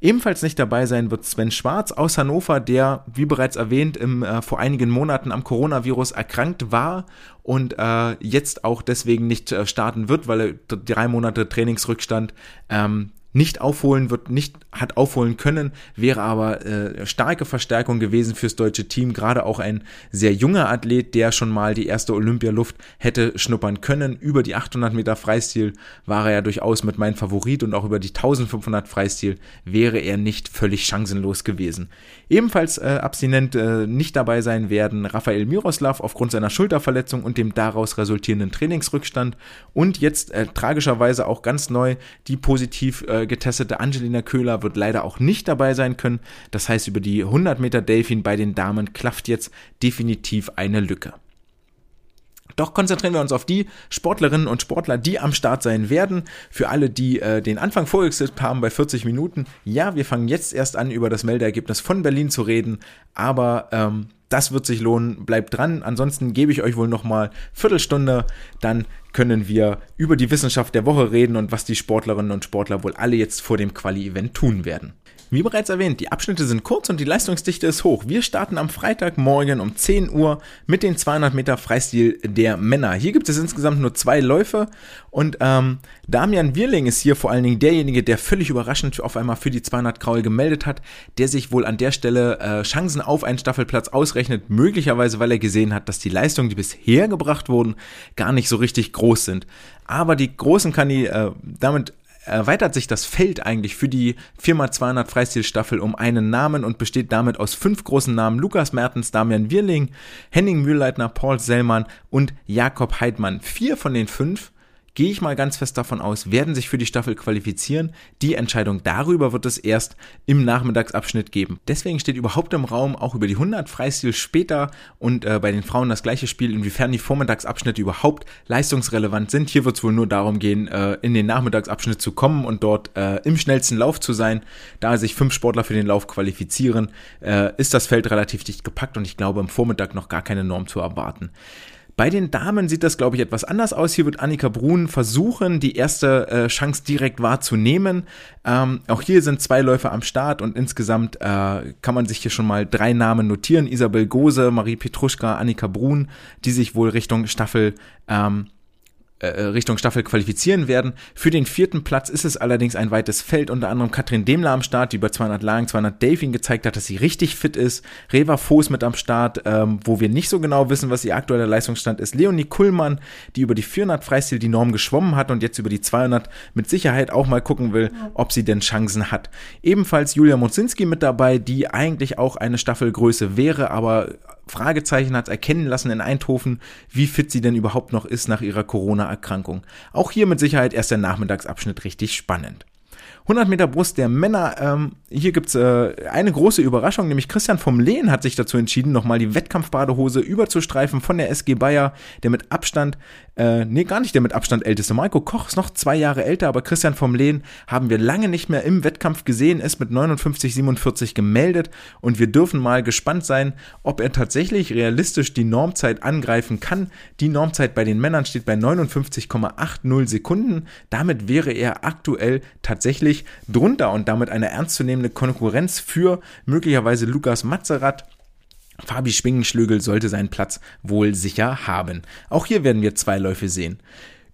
Ebenfalls nicht dabei sein wird Sven Schwarz aus Hannover, der, wie bereits erwähnt, im, äh, vor einigen Monaten am Coronavirus erkrankt war und äh, jetzt auch deswegen nicht äh, starten wird, weil er drei Monate Trainingsrückstand ähm, nicht aufholen wird, nicht hat aufholen können, wäre aber äh, starke Verstärkung gewesen fürs deutsche Team, gerade auch ein sehr junger Athlet, der schon mal die erste Olympialuft hätte schnuppern können. Über die 800 Meter Freistil war er ja durchaus mit meinem Favorit und auch über die 1500 Freistil wäre er nicht völlig chancenlos gewesen. Ebenfalls äh, abstinent äh, nicht dabei sein werden Rafael Miroslav aufgrund seiner Schulterverletzung und dem daraus resultierenden Trainingsrückstand und jetzt äh, tragischerweise auch ganz neu die positiv äh, getestete Angelina Köhler wird leider auch nicht dabei sein können. Das heißt, über die 100 Meter Delfin bei den Damen klafft jetzt definitiv eine Lücke. Doch konzentrieren wir uns auf die Sportlerinnen und Sportler, die am Start sein werden. Für alle, die äh, den Anfang vorgesetzt haben bei 40 Minuten. Ja, wir fangen jetzt erst an, über das Meldeergebnis von Berlin zu reden. Aber ähm, das wird sich lohnen. Bleibt dran. Ansonsten gebe ich euch wohl nochmal Viertelstunde. Dann können wir über die Wissenschaft der Woche reden und was die Sportlerinnen und Sportler wohl alle jetzt vor dem Quali-Event tun werden. Wie bereits erwähnt, die Abschnitte sind kurz und die Leistungsdichte ist hoch. Wir starten am Freitagmorgen um 10 Uhr mit den 200 Meter Freistil der Männer. Hier gibt es insgesamt nur zwei Läufe und ähm, Damian Wirling ist hier vor allen Dingen derjenige, der völlig überraschend auf einmal für die 200 Kraul gemeldet hat, der sich wohl an der Stelle äh, Chancen auf einen Staffelplatz ausrechnet, möglicherweise weil er gesehen hat, dass die Leistungen, die bisher gebracht wurden, gar nicht so richtig groß sind. Aber die großen Kandi äh, damit erweitert sich das Feld eigentlich für die 4x200 Freistilstaffel um einen Namen und besteht damit aus fünf großen Namen Lukas Mertens, Damian Wirling, Henning Mühlleitner, Paul Sellmann und Jakob Heidmann. Vier von den fünf gehe ich mal ganz fest davon aus, werden sich für die Staffel qualifizieren. Die Entscheidung darüber wird es erst im Nachmittagsabschnitt geben. Deswegen steht überhaupt im Raum auch über die 100 Freistil später und äh, bei den Frauen das gleiche Spiel, inwiefern die Vormittagsabschnitte überhaupt leistungsrelevant sind. Hier wird es wohl nur darum gehen, äh, in den Nachmittagsabschnitt zu kommen und dort äh, im schnellsten Lauf zu sein. Da sich fünf Sportler für den Lauf qualifizieren, äh, ist das Feld relativ dicht gepackt und ich glaube im Vormittag noch gar keine Norm zu erwarten. Bei den Damen sieht das, glaube ich, etwas anders aus. Hier wird Annika Brun versuchen, die erste äh, Chance direkt wahrzunehmen. Ähm, auch hier sind zwei Läufer am Start und insgesamt äh, kann man sich hier schon mal drei Namen notieren. Isabel Gose, Marie Petruschka, Annika Brun, die sich wohl Richtung Staffel ähm, äh, Richtung Staffel qualifizieren werden. Für den vierten Platz ist es allerdings ein weites Feld, unter anderem Katrin Demler am Start, die über 200 Lagen, 200 Delfin gezeigt hat, dass sie richtig fit ist. Reva Voß mit am Start, ähm, wo wir nicht so genau wissen, was ihr aktueller Leistungsstand ist. Leonie Kuhlmann, die über die 400 Freistil die Norm geschwommen hat und jetzt über die 200 mit Sicherheit auch mal gucken will, ob sie denn Chancen hat. Ebenfalls Julia Mozinski mit dabei, die eigentlich auch eine Staffelgröße wäre, aber Fragezeichen hat erkennen lassen in Eindhoven, wie fit sie denn überhaupt noch ist nach ihrer Corona-Erkrankung. Auch hier mit Sicherheit erst der Nachmittagsabschnitt richtig spannend. 100 Meter Brust der Männer. Ähm, hier gibt's äh, eine große Überraschung, nämlich Christian vom Lehen hat sich dazu entschieden, nochmal die Wettkampfbadehose überzustreifen von der SG Bayer, der mit Abstand, äh, nee, gar nicht der mit Abstand älteste. Marco Koch ist noch zwei Jahre älter, aber Christian vom Lehen haben wir lange nicht mehr im Wettkampf gesehen, ist mit 59,47 gemeldet und wir dürfen mal gespannt sein, ob er tatsächlich realistisch die Normzeit angreifen kann. Die Normzeit bei den Männern steht bei 59,80 Sekunden. Damit wäre er aktuell tatsächlich deutlich drunter und damit eine ernstzunehmende Konkurrenz für möglicherweise Lukas Mazerat. Fabi Schwingenschlögel sollte seinen Platz wohl sicher haben. Auch hier werden wir zwei Läufe sehen.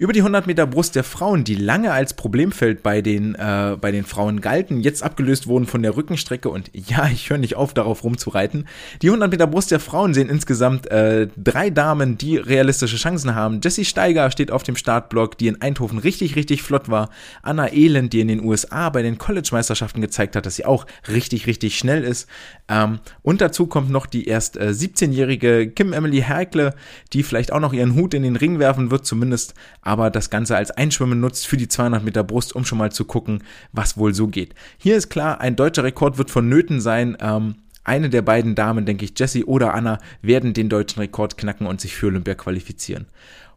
Über die 100 Meter Brust der Frauen, die lange als Problemfeld bei den, äh, bei den Frauen galten, jetzt abgelöst wurden von der Rückenstrecke und <laughs> ja, ich höre nicht auf, darauf rumzureiten. Die 100 Meter Brust der Frauen sehen insgesamt äh, drei Damen, die realistische Chancen haben. Jessie Steiger steht auf dem Startblock, die in Eindhoven richtig, richtig flott war. Anna Elend, die in den USA bei den College-Meisterschaften gezeigt hat, dass sie auch richtig, richtig schnell ist. Ähm, und dazu kommt noch die erst äh, 17-jährige Kim Emily Herkle, die vielleicht auch noch ihren Hut in den Ring werfen wird, zumindest aber das Ganze als Einschwimmen nutzt für die 200 Meter Brust, um schon mal zu gucken, was wohl so geht. Hier ist klar, ein deutscher Rekord wird vonnöten sein. Ähm, eine der beiden Damen, denke ich, Jessie oder Anna, werden den deutschen Rekord knacken und sich für Olympia qualifizieren.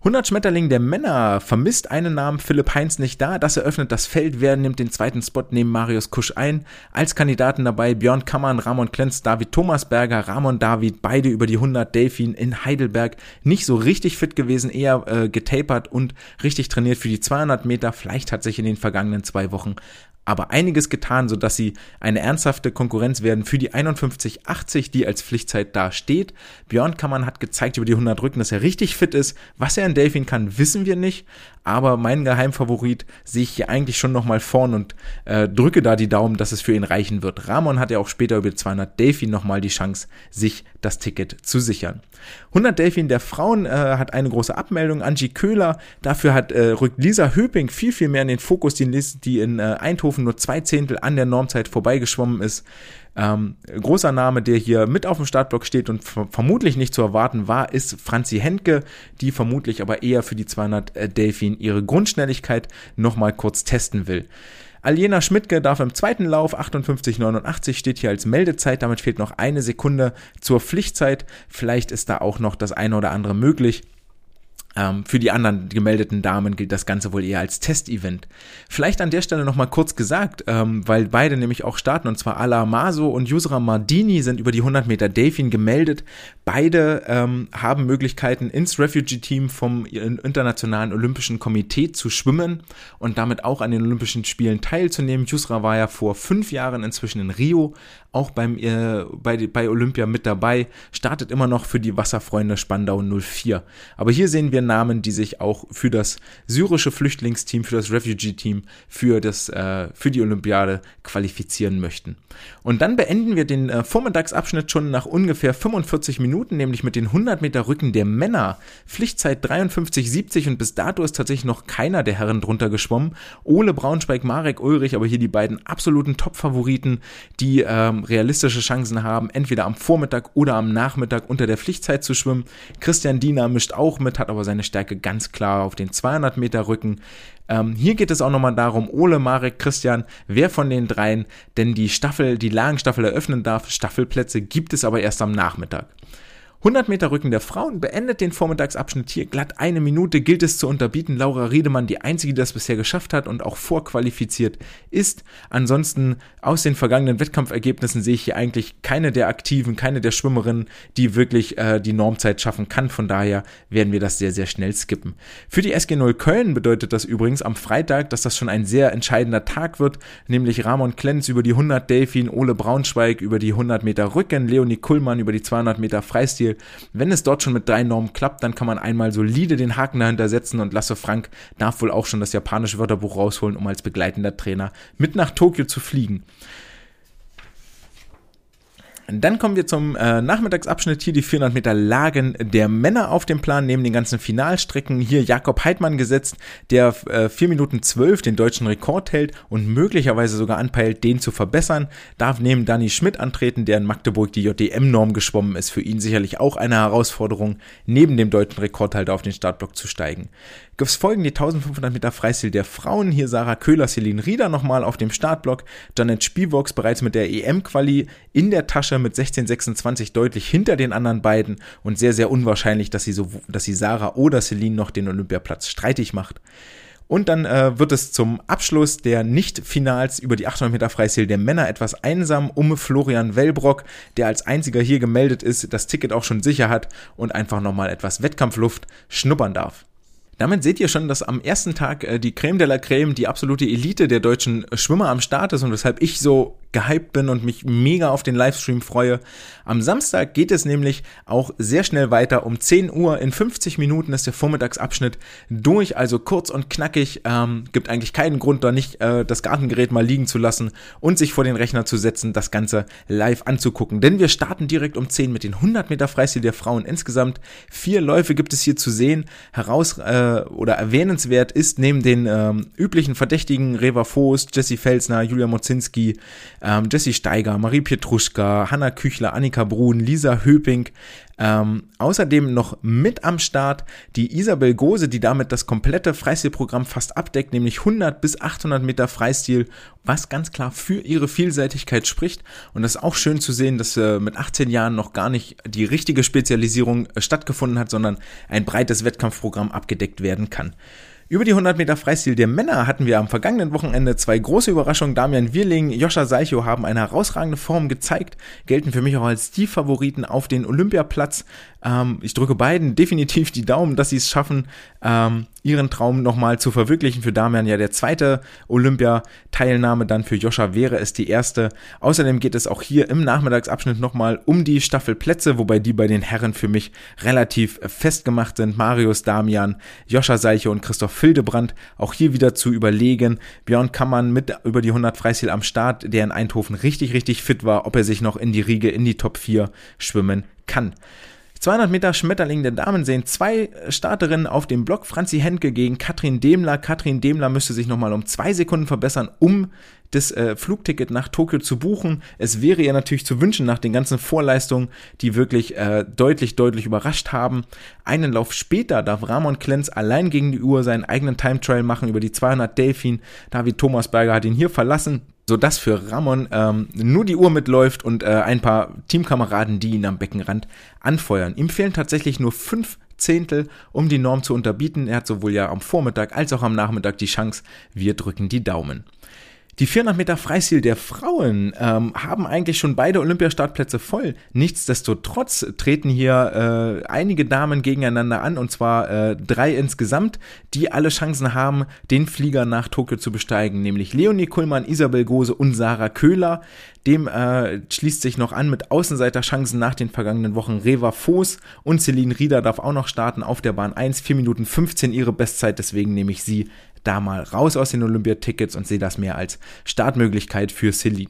100 Schmetterling der Männer vermisst einen Namen, Philipp Heinz nicht da. Das eröffnet das Feld. Wer nimmt den zweiten Spot neben Marius Kusch ein? Als Kandidaten dabei Björn Kammern, Ramon Klenz, David Thomasberger, Ramon David, beide über die 100 Delfin in Heidelberg. Nicht so richtig fit gewesen, eher äh, getapert und richtig trainiert für die 200 Meter. Vielleicht hat sich in den vergangenen zwei Wochen aber einiges getan, sodass sie eine ernsthafte Konkurrenz werden für die 51,80, die als Pflichtzeit da steht. Björn Kammern hat gezeigt über die 100 Rücken, dass er richtig fit ist. Was er in Delfin kann, wissen wir nicht, aber mein Geheimfavorit sehe ich hier eigentlich schon nochmal vorn und äh, drücke da die Daumen, dass es für ihn reichen wird. Ramon hat ja auch später über 200 Delfin nochmal die Chance, sich das Ticket zu sichern. 100 Delfin der Frauen äh, hat eine große Abmeldung. Angie Köhler, dafür hat äh, rückt Lisa Höping viel, viel mehr in den Fokus, die, in äh, Eindhoven nur zwei Zehntel an der Normzeit vorbeigeschwommen ist. Ähm, großer Name, der hier mit auf dem Startblock steht und vermutlich nicht zu erwarten war, ist Franzi Henke, die vermutlich aber eher für die 200 äh, Delfin ihre Grundschnelligkeit nochmal kurz testen will. Aljena Schmidtke darf im zweiten Lauf 58,89 steht hier als Meldezeit. Damit fehlt noch eine Sekunde zur Pflichtzeit. Vielleicht ist da auch noch das eine oder andere möglich. Ähm, für die anderen gemeldeten Damen gilt das Ganze wohl eher als Testevent. Vielleicht an der Stelle nochmal kurz gesagt, ähm, weil beide nämlich auch starten, und zwar Ala Maso und Yusra Mardini sind über die 100 Meter Delfin gemeldet. Beide ähm, haben Möglichkeiten, ins Refugee-Team vom Internationalen Olympischen Komitee zu schwimmen und damit auch an den Olympischen Spielen teilzunehmen. Yusra war ja vor fünf Jahren inzwischen in Rio auch beim, äh, bei, bei Olympia mit dabei, startet immer noch für die Wasserfreunde Spandau 04. Aber hier sehen wir Namen, die sich auch für das syrische Flüchtlingsteam, für das Refugee-Team, für, das, äh, für die Olympiade qualifizieren möchten. Und dann beenden wir den äh, Vormittagsabschnitt schon nach ungefähr 45 Minuten, nämlich mit den 100 Meter Rücken der Männer. Pflichtzeit 53,70 und bis dato ist tatsächlich noch keiner der Herren drunter geschwommen. Ole Braunschweig, Marek Ulrich, aber hier die beiden absoluten Top-Favoriten, die ähm, realistische Chancen haben, entweder am Vormittag oder am Nachmittag unter der Pflichtzeit zu schwimmen. Christian Diener mischt auch mit, hat aber seine Stärke ganz klar auf den 200 Meter Rücken. Ähm, hier geht es auch nochmal darum, Ole, Marek, Christian, wer von den dreien denn die Staffel, die Lagenstaffel eröffnen darf. Staffelplätze gibt es aber erst am Nachmittag. 100 Meter Rücken der Frauen beendet den Vormittagsabschnitt hier glatt eine Minute, gilt es zu unterbieten. Laura Riedemann, die einzige, die das bisher geschafft hat und auch vorqualifiziert ist. Ansonsten aus den vergangenen Wettkampfergebnissen sehe ich hier eigentlich keine der Aktiven, keine der Schwimmerinnen, die wirklich äh, die Normzeit schaffen kann. Von daher werden wir das sehr, sehr schnell skippen. Für die SG0 Köln bedeutet das übrigens am Freitag, dass das schon ein sehr entscheidender Tag wird, nämlich Ramon Klenz über die 100 Delfin, Ole Braunschweig über die 100 Meter Rücken, Leonie Kuhlmann über die 200 Meter Freistil Freistil. Wenn es dort schon mit drei Normen klappt, dann kann man einmal solide den Haken dahinter setzen und Lasse Frank darf wohl auch schon das japanische Wörterbuch rausholen, um als begleitender Trainer mit nach Tokio zu fliegen. Dann kommen wir zum äh, Nachmittagsabschnitt. Hier die 400 Meter Lagen der Männer auf dem Plan, neben den ganzen Finalstrecken. Hier Jakob Heidmann gesetzt, der äh, 4 Minuten 12 den deutschen Rekord hält und möglicherweise sogar anpeilt, den zu verbessern. Darf neben Danny Schmidt antreten, der in Magdeburg die JDM-Norm geschwommen ist. Für ihn sicherlich auch eine Herausforderung, neben dem deutschen Rekordhalter auf den Startblock zu steigen. Gibt's folgen die 1500 Meter Freistil der Frauen. Hier Sarah Köhler, Celine Rieder nochmal auf dem Startblock. Janet Spielbox bereits mit der EM-Quali in der Tasche mit 16,26 deutlich hinter den anderen beiden und sehr, sehr unwahrscheinlich, dass sie, so, dass sie Sarah oder Celine noch den Olympiaplatz streitig macht. Und dann äh, wird es zum Abschluss der Nicht-Finals über die 800 Meter Freistil der Männer etwas einsam um Florian Wellbrock, der als einziger hier gemeldet ist, das Ticket auch schon sicher hat und einfach nochmal etwas Wettkampfluft schnuppern darf. Damit seht ihr schon, dass am ersten Tag äh, die Creme de la Creme, die absolute Elite der deutschen Schwimmer am Start ist und weshalb ich so gehypt bin und mich mega auf den Livestream freue. Am Samstag geht es nämlich auch sehr schnell weiter. Um 10 Uhr in 50 Minuten ist der Vormittagsabschnitt durch, also kurz und knackig. Ähm, gibt eigentlich keinen Grund, da nicht äh, das Gartengerät mal liegen zu lassen und sich vor den Rechner zu setzen, das Ganze live anzugucken. Denn wir starten direkt um 10 mit den 100 Meter Freistil der Frauen. Insgesamt vier Läufe gibt es hier zu sehen. Heraus äh, oder erwähnenswert ist neben den ähm, üblichen Verdächtigen Reva Voß, Jesse Felsner, Julia Mozinski, ähm, Jessie Steiger, Marie Pietruschka, Hanna Küchler, Annika Brun, Lisa Höping. Ähm, außerdem noch mit am Start die Isabel Gose, die damit das komplette Freistilprogramm fast abdeckt, nämlich 100 bis 800 Meter Freistil, was ganz klar für ihre Vielseitigkeit spricht. Und das ist auch schön zu sehen, dass äh, mit 18 Jahren noch gar nicht die richtige Spezialisierung äh, stattgefunden hat, sondern ein breites Wettkampfprogramm abgedeckt werden kann. Über die 100 Meter Freistil der Männer hatten wir am vergangenen Wochenende zwei große Überraschungen. Damian Wirling, Joscha Seicho haben eine herausragende Form gezeigt, gelten für mich auch als die Favoriten auf den Olympiaplatz. Ähm, ich drücke beiden <laughs> definitiv die Daumen, dass sie es schaffen, ähm, ihren Traum nochmal zu verwirklichen. Für Damian ja der zweite Olympia-Teilnahme, dann für Joscha wäre es die erste. Außerdem geht es auch hier im Nachmittagsabschnitt nochmal um die Staffelplätze, wobei die bei den Herren für mich relativ festgemacht sind. Marius Damian, Joscha Seiche und Christoph Hildebrand auch hier wieder zu überlegen. Björn Kammann mit über die 100 Freistil am Start, der in Eindhoven richtig, richtig fit war, ob er sich noch in die Riege, in die Top 4 schwimmen kann. 200 Meter Schmetterling der Damen sehen zwei Starterinnen auf dem Block. Franzi Henke gegen Katrin Demler. Katrin Demler müsste sich nochmal um zwei Sekunden verbessern, um das äh, Flugticket nach Tokio zu buchen. Es wäre ihr natürlich zu wünschen nach den ganzen Vorleistungen, die wirklich äh, deutlich, deutlich überrascht haben. Einen Lauf später darf Ramon Klenz allein gegen die Uhr seinen eigenen Time Trial machen über die 200 Delfin. David Thomasberger hat ihn hier verlassen sodass für Ramon ähm, nur die Uhr mitläuft und äh, ein paar Teamkameraden, die ihn am Beckenrand anfeuern. Ihm fehlen tatsächlich nur fünf Zehntel, um die Norm zu unterbieten. Er hat sowohl ja am Vormittag als auch am Nachmittag die Chance. Wir drücken die Daumen. Die 400 Meter Freistil der Frauen ähm, haben eigentlich schon beide Olympiastartplätze voll. Nichtsdestotrotz treten hier äh, einige Damen gegeneinander an, und zwar äh, drei insgesamt, die alle Chancen haben, den Flieger nach Tokio zu besteigen, nämlich Leonie Kuhlmann, Isabel Gose und Sarah Köhler. Dem äh, schließt sich noch an mit Außenseiterchancen nach den vergangenen Wochen. Reva Voß und Celine Rieder darf auch noch starten auf der Bahn 1, 4 Minuten 15 ihre Bestzeit, deswegen nehme ich sie da mal raus aus den Olympiatickets und sehe das mehr als Startmöglichkeit für Celine.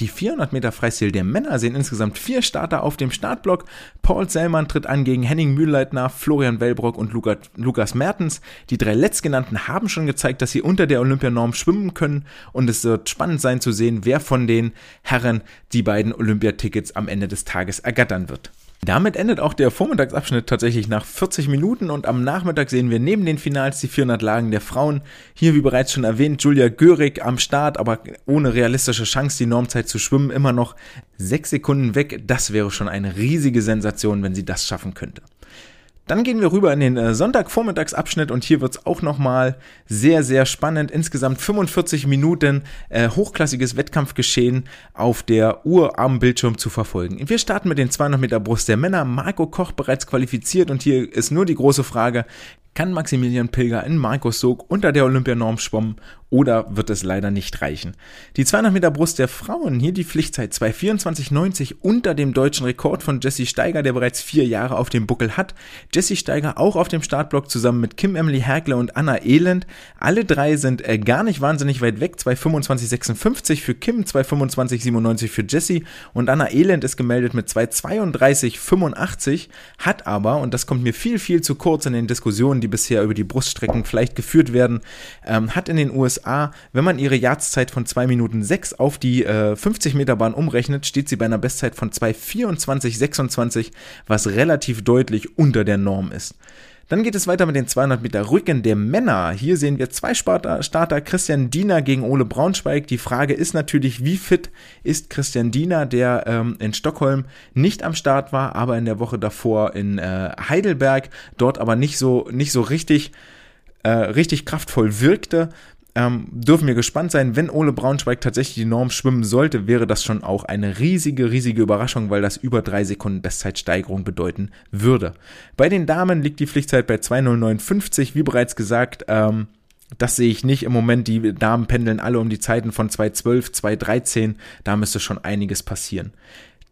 Die 400 Meter Freistil der Männer sehen insgesamt vier Starter auf dem Startblock. Paul Sellmann tritt an gegen Henning Mühlleitner, Florian Wellbrock und Lukas Mertens. Die drei letztgenannten haben schon gezeigt, dass sie unter der Olympianorm schwimmen können und es wird spannend sein zu sehen, wer von den Herren die beiden Olympiatickets am Ende des Tages ergattern wird. Damit endet auch der Vormittagsabschnitt tatsächlich nach 40 Minuten und am Nachmittag sehen wir neben den Finals die 400 Lagen der Frauen. Hier, wie bereits schon erwähnt, Julia Görig am Start, aber ohne realistische Chance, die Normzeit zu schwimmen, immer noch sechs Sekunden weg. Das wäre schon eine riesige Sensation, wenn sie das schaffen könnte. Dann gehen wir rüber in den äh, Sonntagvormittagsabschnitt und hier wird's auch nochmal sehr, sehr spannend. Insgesamt 45 Minuten äh, hochklassiges Wettkampfgeschehen auf der Uhr am Bildschirm zu verfolgen. Wir starten mit den 200 Meter Brust der Männer. Marco Koch bereits qualifiziert und hier ist nur die große Frage, kann Maximilian Pilger in Markus Sog unter der Olympianorm schwimmen oder wird es leider nicht reichen. Die 200 Meter Brust der Frauen, hier die Pflichtzeit 2,24,90 unter dem deutschen Rekord von Jesse Steiger, der bereits vier Jahre auf dem Buckel hat. Jesse Steiger auch auf dem Startblock zusammen mit Kim Emily Herkle und Anna Elend. Alle drei sind äh, gar nicht wahnsinnig weit weg. 2,25,56 für Kim, 2,25,97 für Jesse und Anna Elend ist gemeldet mit 2,32,85, hat aber, und das kommt mir viel, viel zu kurz in den Diskussionen, die bisher über die Bruststrecken vielleicht geführt werden, ähm, hat in den USA, wenn man ihre Jahreszeit von 2 Minuten 6 auf die äh, 50 Meter Bahn umrechnet, steht sie bei einer Bestzeit von 2,24,26, was relativ deutlich unter der Norm ist. Dann geht es weiter mit den 200 Meter Rücken der Männer. Hier sehen wir zwei Starter, Christian Diener gegen Ole Braunschweig. Die Frage ist natürlich, wie fit ist Christian Diener, der ähm, in Stockholm nicht am Start war, aber in der Woche davor in äh, Heidelberg, dort aber nicht so, nicht so richtig, äh, richtig kraftvoll wirkte. Ähm, dürfen wir gespannt sein. Wenn Ole Braunschweig tatsächlich die Norm schwimmen sollte, wäre das schon auch eine riesige, riesige Überraschung, weil das über drei Sekunden Bestzeitsteigerung bedeuten würde. Bei den Damen liegt die Pflichtzeit bei 2.09.50, wie bereits gesagt. Ähm, das sehe ich nicht im Moment. Die Damen pendeln alle um die Zeiten von 2.12, 2.13. Da müsste schon einiges passieren.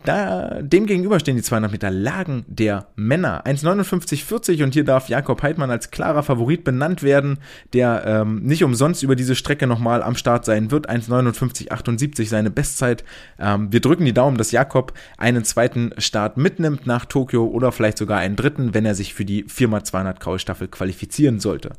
Da, dem gegenüber stehen die 200 Meter Lagen der Männer. 1,59,40 und hier darf Jakob Heidmann als klarer Favorit benannt werden, der ähm, nicht umsonst über diese Strecke nochmal am Start sein wird. 1,59,78 seine Bestzeit. Ähm, wir drücken die Daumen, dass Jakob einen zweiten Start mitnimmt nach Tokio oder vielleicht sogar einen dritten, wenn er sich für die 4x200 Graue Staffel qualifizieren sollte.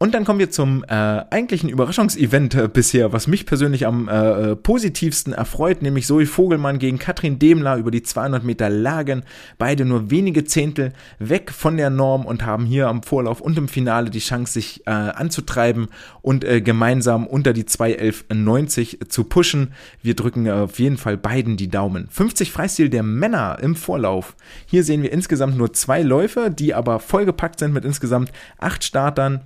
Und dann kommen wir zum äh, eigentlichen Überraschungsevent äh, bisher, was mich persönlich am äh, positivsten erfreut, nämlich Zoe Vogelmann gegen Katrin Demler über die 200 Meter Lagen. Beide nur wenige Zehntel weg von der Norm und haben hier am Vorlauf und im Finale die Chance, sich äh, anzutreiben und äh, gemeinsam unter die 2.11.90 zu pushen. Wir drücken äh, auf jeden Fall beiden die Daumen. 50 Freistil der Männer im Vorlauf. Hier sehen wir insgesamt nur zwei Läufer, die aber vollgepackt sind mit insgesamt acht Startern.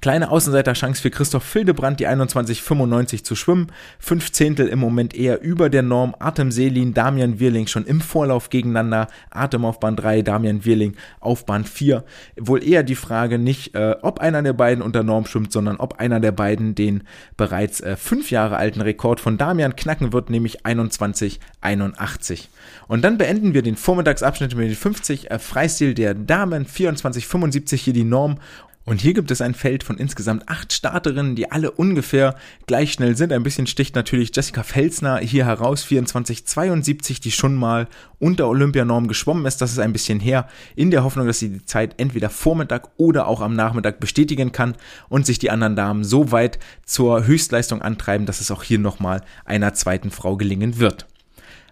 Kleine Außenseiterchance für Christoph Fildebrand, die 21,95 zu schwimmen. Fünf Zehntel im Moment eher über der Norm. Artem Selin, Damian Wirling schon im Vorlauf gegeneinander. Artem auf Bahn 3, Damian Wirling auf Bahn 4. Wohl eher die Frage nicht, äh, ob einer der beiden unter Norm schwimmt, sondern ob einer der beiden den bereits äh, fünf Jahre alten Rekord von Damian knacken wird, nämlich 21,81. Und dann beenden wir den Vormittagsabschnitt mit den 50 äh, Freistil der Damen. 24,75 hier die Norm. Und hier gibt es ein Feld von insgesamt acht Starterinnen, die alle ungefähr gleich schnell sind. Ein bisschen sticht natürlich Jessica Felsner hier heraus, 24,72, die schon mal unter Olympianorm geschwommen ist. Das ist ein bisschen her, in der Hoffnung, dass sie die Zeit entweder Vormittag oder auch am Nachmittag bestätigen kann und sich die anderen Damen so weit zur Höchstleistung antreiben, dass es auch hier nochmal einer zweiten Frau gelingen wird.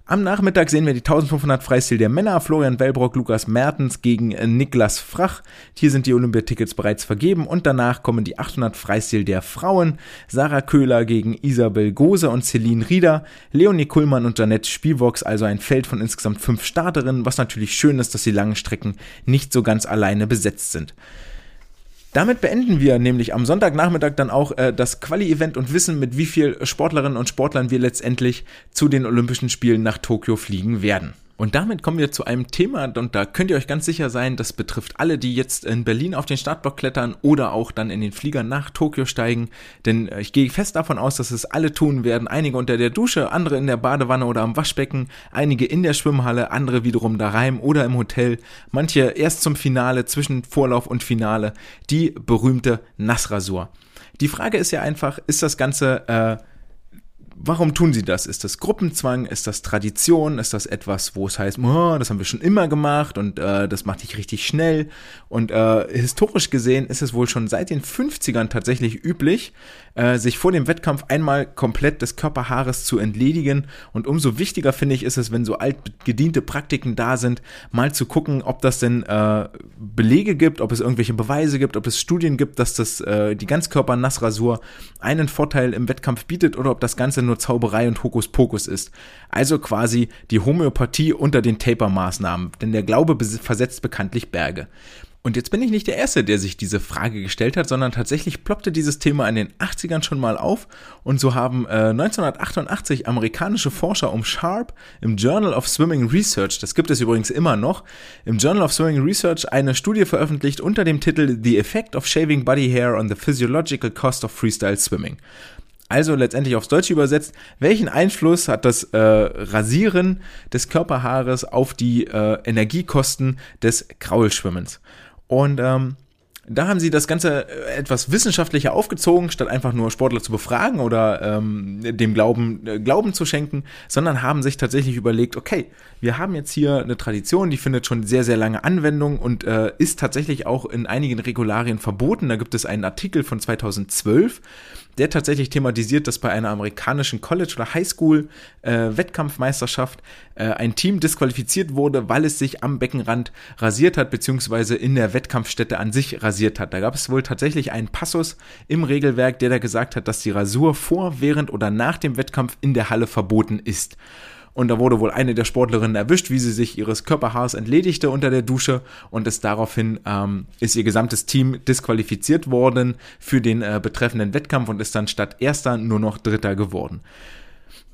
Am Nachmittag sehen wir die 1500 Freistil der Männer. Florian Wellbrock, Lukas Mertens gegen äh, Niklas Frach. Hier sind die Olympiatickets bereits vergeben. Und danach kommen die 800 Freistil der Frauen. Sarah Köhler gegen Isabel Gose und Celine Rieder. Leonie Kuhlmann und Janette Spielvox. Also ein Feld von insgesamt fünf Starterinnen. Was natürlich schön ist, dass die langen Strecken nicht so ganz alleine besetzt sind. Damit beenden wir nämlich am Sonntagnachmittag dann auch äh, das Quali-Event und wissen, mit wie viel Sportlerinnen und Sportlern wir letztendlich zu den Olympischen Spielen nach Tokio fliegen werden. Und damit kommen wir zu einem Thema, und da könnt ihr euch ganz sicher sein, das betrifft alle, die jetzt in Berlin auf den Startblock klettern oder auch dann in den Flieger nach Tokio steigen. Denn äh, ich gehe fest davon aus, dass es alle tun werden. Einige unter der Dusche, andere in der Badewanne oder am Waschbecken, einige in der Schwimmhalle, andere wiederum daheim oder im Hotel. Manche erst zum Finale, zwischen Vorlauf und Finale. Die berühmte Nassrasur. Die Frage ist ja einfach, ist das Ganze äh, warum tun sie das? Ist das Gruppenzwang? Ist das Tradition? Ist das etwas, wo es heißt, oh, das haben wir schon immer gemacht und äh, das macht dich richtig schnell? Und äh, historisch gesehen ist es wohl schon seit den 50ern tatsächlich üblich, äh, sich vor dem Wettkampf einmal komplett des Körperhaares zu entledigen. Und umso wichtiger finde ich ist es, wenn so altgediente Praktiken da sind, mal zu gucken, ob das denn äh, Belege gibt, ob es irgendwelche Beweise gibt, ob es Studien gibt, dass das äh, die Ganzkörper-Nassrasur einen Vorteil im Wettkampf bietet oder ob das Ganze nur Zauberei und Hokuspokus ist. Also quasi die Homöopathie unter den Taper-Maßnahmen, denn der Glaube versetzt bekanntlich Berge. Und jetzt bin ich nicht der Erste, der sich diese Frage gestellt hat, sondern tatsächlich ploppte dieses Thema in den 80ern schon mal auf. Und so haben äh, 1988 amerikanische Forscher um Sharp im Journal of Swimming Research, das gibt es übrigens immer noch, im Journal of Swimming Research eine Studie veröffentlicht unter dem Titel The Effect of Shaving Body Hair on the Physiological Cost of Freestyle Swimming. Also letztendlich aufs Deutsche übersetzt, welchen Einfluss hat das äh, Rasieren des Körperhaares auf die äh, Energiekosten des Kraulschwimmens? Und ähm, da haben sie das Ganze äh, etwas wissenschaftlicher aufgezogen, statt einfach nur Sportler zu befragen oder ähm, dem Glauben, äh, Glauben zu schenken, sondern haben sich tatsächlich überlegt, okay, wir haben jetzt hier eine Tradition, die findet schon sehr, sehr lange Anwendung und äh, ist tatsächlich auch in einigen Regularien verboten. Da gibt es einen Artikel von 2012, der tatsächlich thematisiert, dass bei einer amerikanischen College- oder Highschool-Wettkampfmeisterschaft äh, äh, ein Team disqualifiziert wurde, weil es sich am Beckenrand rasiert hat, beziehungsweise in der Wettkampfstätte an sich rasiert hat. Da gab es wohl tatsächlich einen Passus im Regelwerk, der da gesagt hat, dass die Rasur vor, während oder nach dem Wettkampf in der Halle verboten ist. Und da wurde wohl eine der Sportlerinnen erwischt, wie sie sich ihres Körperhaars entledigte unter der Dusche und es daraufhin ähm, ist ihr gesamtes Team disqualifiziert worden für den äh, betreffenden Wettkampf und ist dann statt erster nur noch dritter geworden.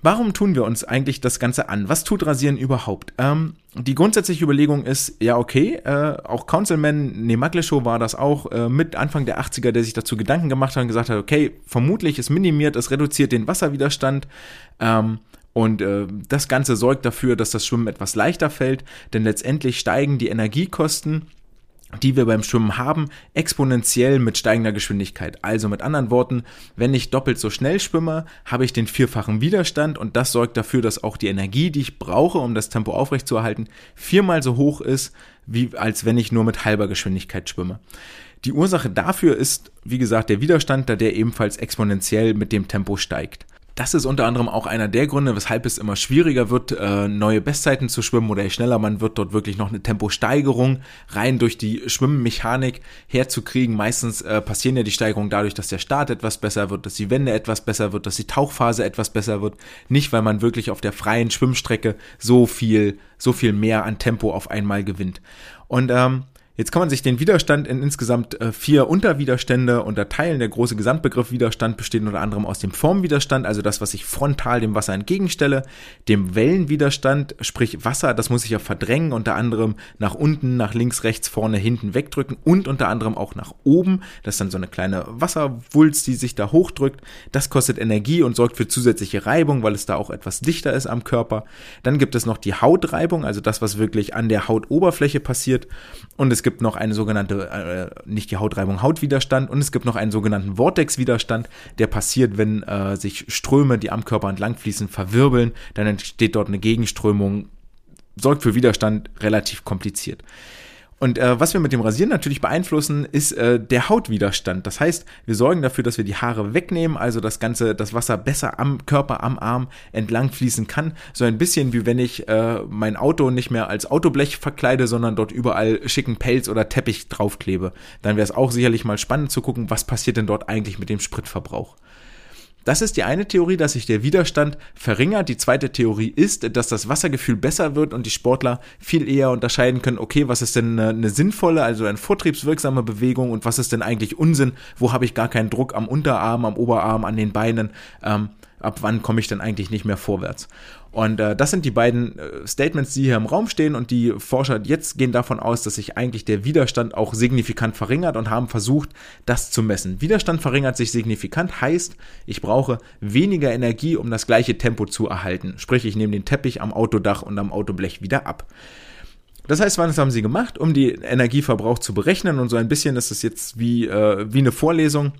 Warum tun wir uns eigentlich das Ganze an? Was tut Rasieren überhaupt? Ähm, die grundsätzliche Überlegung ist, ja okay, äh, auch Councilman Nemagleschow war das auch äh, mit Anfang der 80er, der sich dazu Gedanken gemacht hat und gesagt hat, okay, vermutlich es minimiert, es reduziert den Wasserwiderstand, ähm, und äh, das Ganze sorgt dafür, dass das Schwimmen etwas leichter fällt, denn letztendlich steigen die Energiekosten die wir beim Schwimmen haben, exponentiell mit steigender Geschwindigkeit. Also mit anderen Worten, wenn ich doppelt so schnell schwimme, habe ich den vierfachen Widerstand und das sorgt dafür, dass auch die Energie, die ich brauche, um das Tempo aufrechtzuerhalten, viermal so hoch ist, wie als wenn ich nur mit halber Geschwindigkeit schwimme. Die Ursache dafür ist, wie gesagt, der Widerstand, da der ebenfalls exponentiell mit dem Tempo steigt. Das ist unter anderem auch einer der Gründe, weshalb es immer schwieriger wird, äh, neue Bestzeiten zu schwimmen oder je schneller man wird, dort wirklich noch eine Temposteigerung rein durch die Schwimmmechanik herzukriegen. Meistens äh, passieren ja die Steigerungen dadurch, dass der Start etwas besser wird, dass die Wende etwas besser wird, dass die Tauchphase etwas besser wird. Nicht, weil man wirklich auf der freien Schwimmstrecke so viel, so viel mehr an Tempo auf einmal gewinnt. Und ähm, Jetzt kann man sich den Widerstand in insgesamt äh, vier Unterwiderstände unterteilen. Der große Gesamtbegriff Widerstand besteht unter anderem aus dem Formwiderstand, also das, was ich frontal dem Wasser entgegenstelle, dem Wellenwiderstand, sprich Wasser, das muss ich ja verdrängen, unter anderem nach unten, nach links, rechts, vorne, hinten wegdrücken und unter anderem auch nach oben. Das ist dann so eine kleine Wasserwulst, die sich da hochdrückt. Das kostet Energie und sorgt für zusätzliche Reibung, weil es da auch etwas dichter ist am Körper. Dann gibt es noch die Hautreibung, also das, was wirklich an der Hautoberfläche passiert. Und es gibt noch eine sogenannte, äh, nicht die Hautreibung, Hautwiderstand und es gibt noch einen sogenannten Vortexwiderstand, der passiert, wenn äh, sich Ströme, die am Körper entlang fließen, verwirbeln. Dann entsteht dort eine Gegenströmung, sorgt für Widerstand, relativ kompliziert. Und äh, was wir mit dem Rasieren natürlich beeinflussen, ist äh, der Hautwiderstand. Das heißt, wir sorgen dafür, dass wir die Haare wegnehmen, also das ganze, das Wasser besser am Körper, am Arm entlang fließen kann. So ein bisschen wie wenn ich äh, mein Auto nicht mehr als Autoblech verkleide, sondern dort überall schicken Pelz oder Teppich draufklebe. Dann wäre es auch sicherlich mal spannend zu gucken, was passiert denn dort eigentlich mit dem Spritverbrauch. Das ist die eine Theorie, dass sich der Widerstand verringert. Die zweite Theorie ist, dass das Wassergefühl besser wird und die Sportler viel eher unterscheiden können, okay, was ist denn eine, sinnvolle, also eine vortriebswirksame Bewegung und was ist denn eigentlich Unsinn? Wo habe ich gar keinen Druck am Unterarm, am Oberarm, an den Beinen? Ähm, ab wann komme ich denn eigentlich nicht mehr vorwärts? Und äh, das sind die beiden äh, Statements, die hier im Raum stehen und die Forscher jetzt gehen davon aus, dass sich eigentlich der Widerstand auch signifikant verringert und haben versucht, das zu messen. Widerstand verringert sich signifikant, heißt, ich brauche weniger Energie, um das gleiche Tempo zu erhalten. Sprich, ich nehme den Teppich am Autodach und am Autoblech wieder ab. Das heißt, was haben sie gemacht, um die Energieverbrauch zu berechnen? Und so ein bisschen ist es jetzt wie, äh, wie eine Vorlesung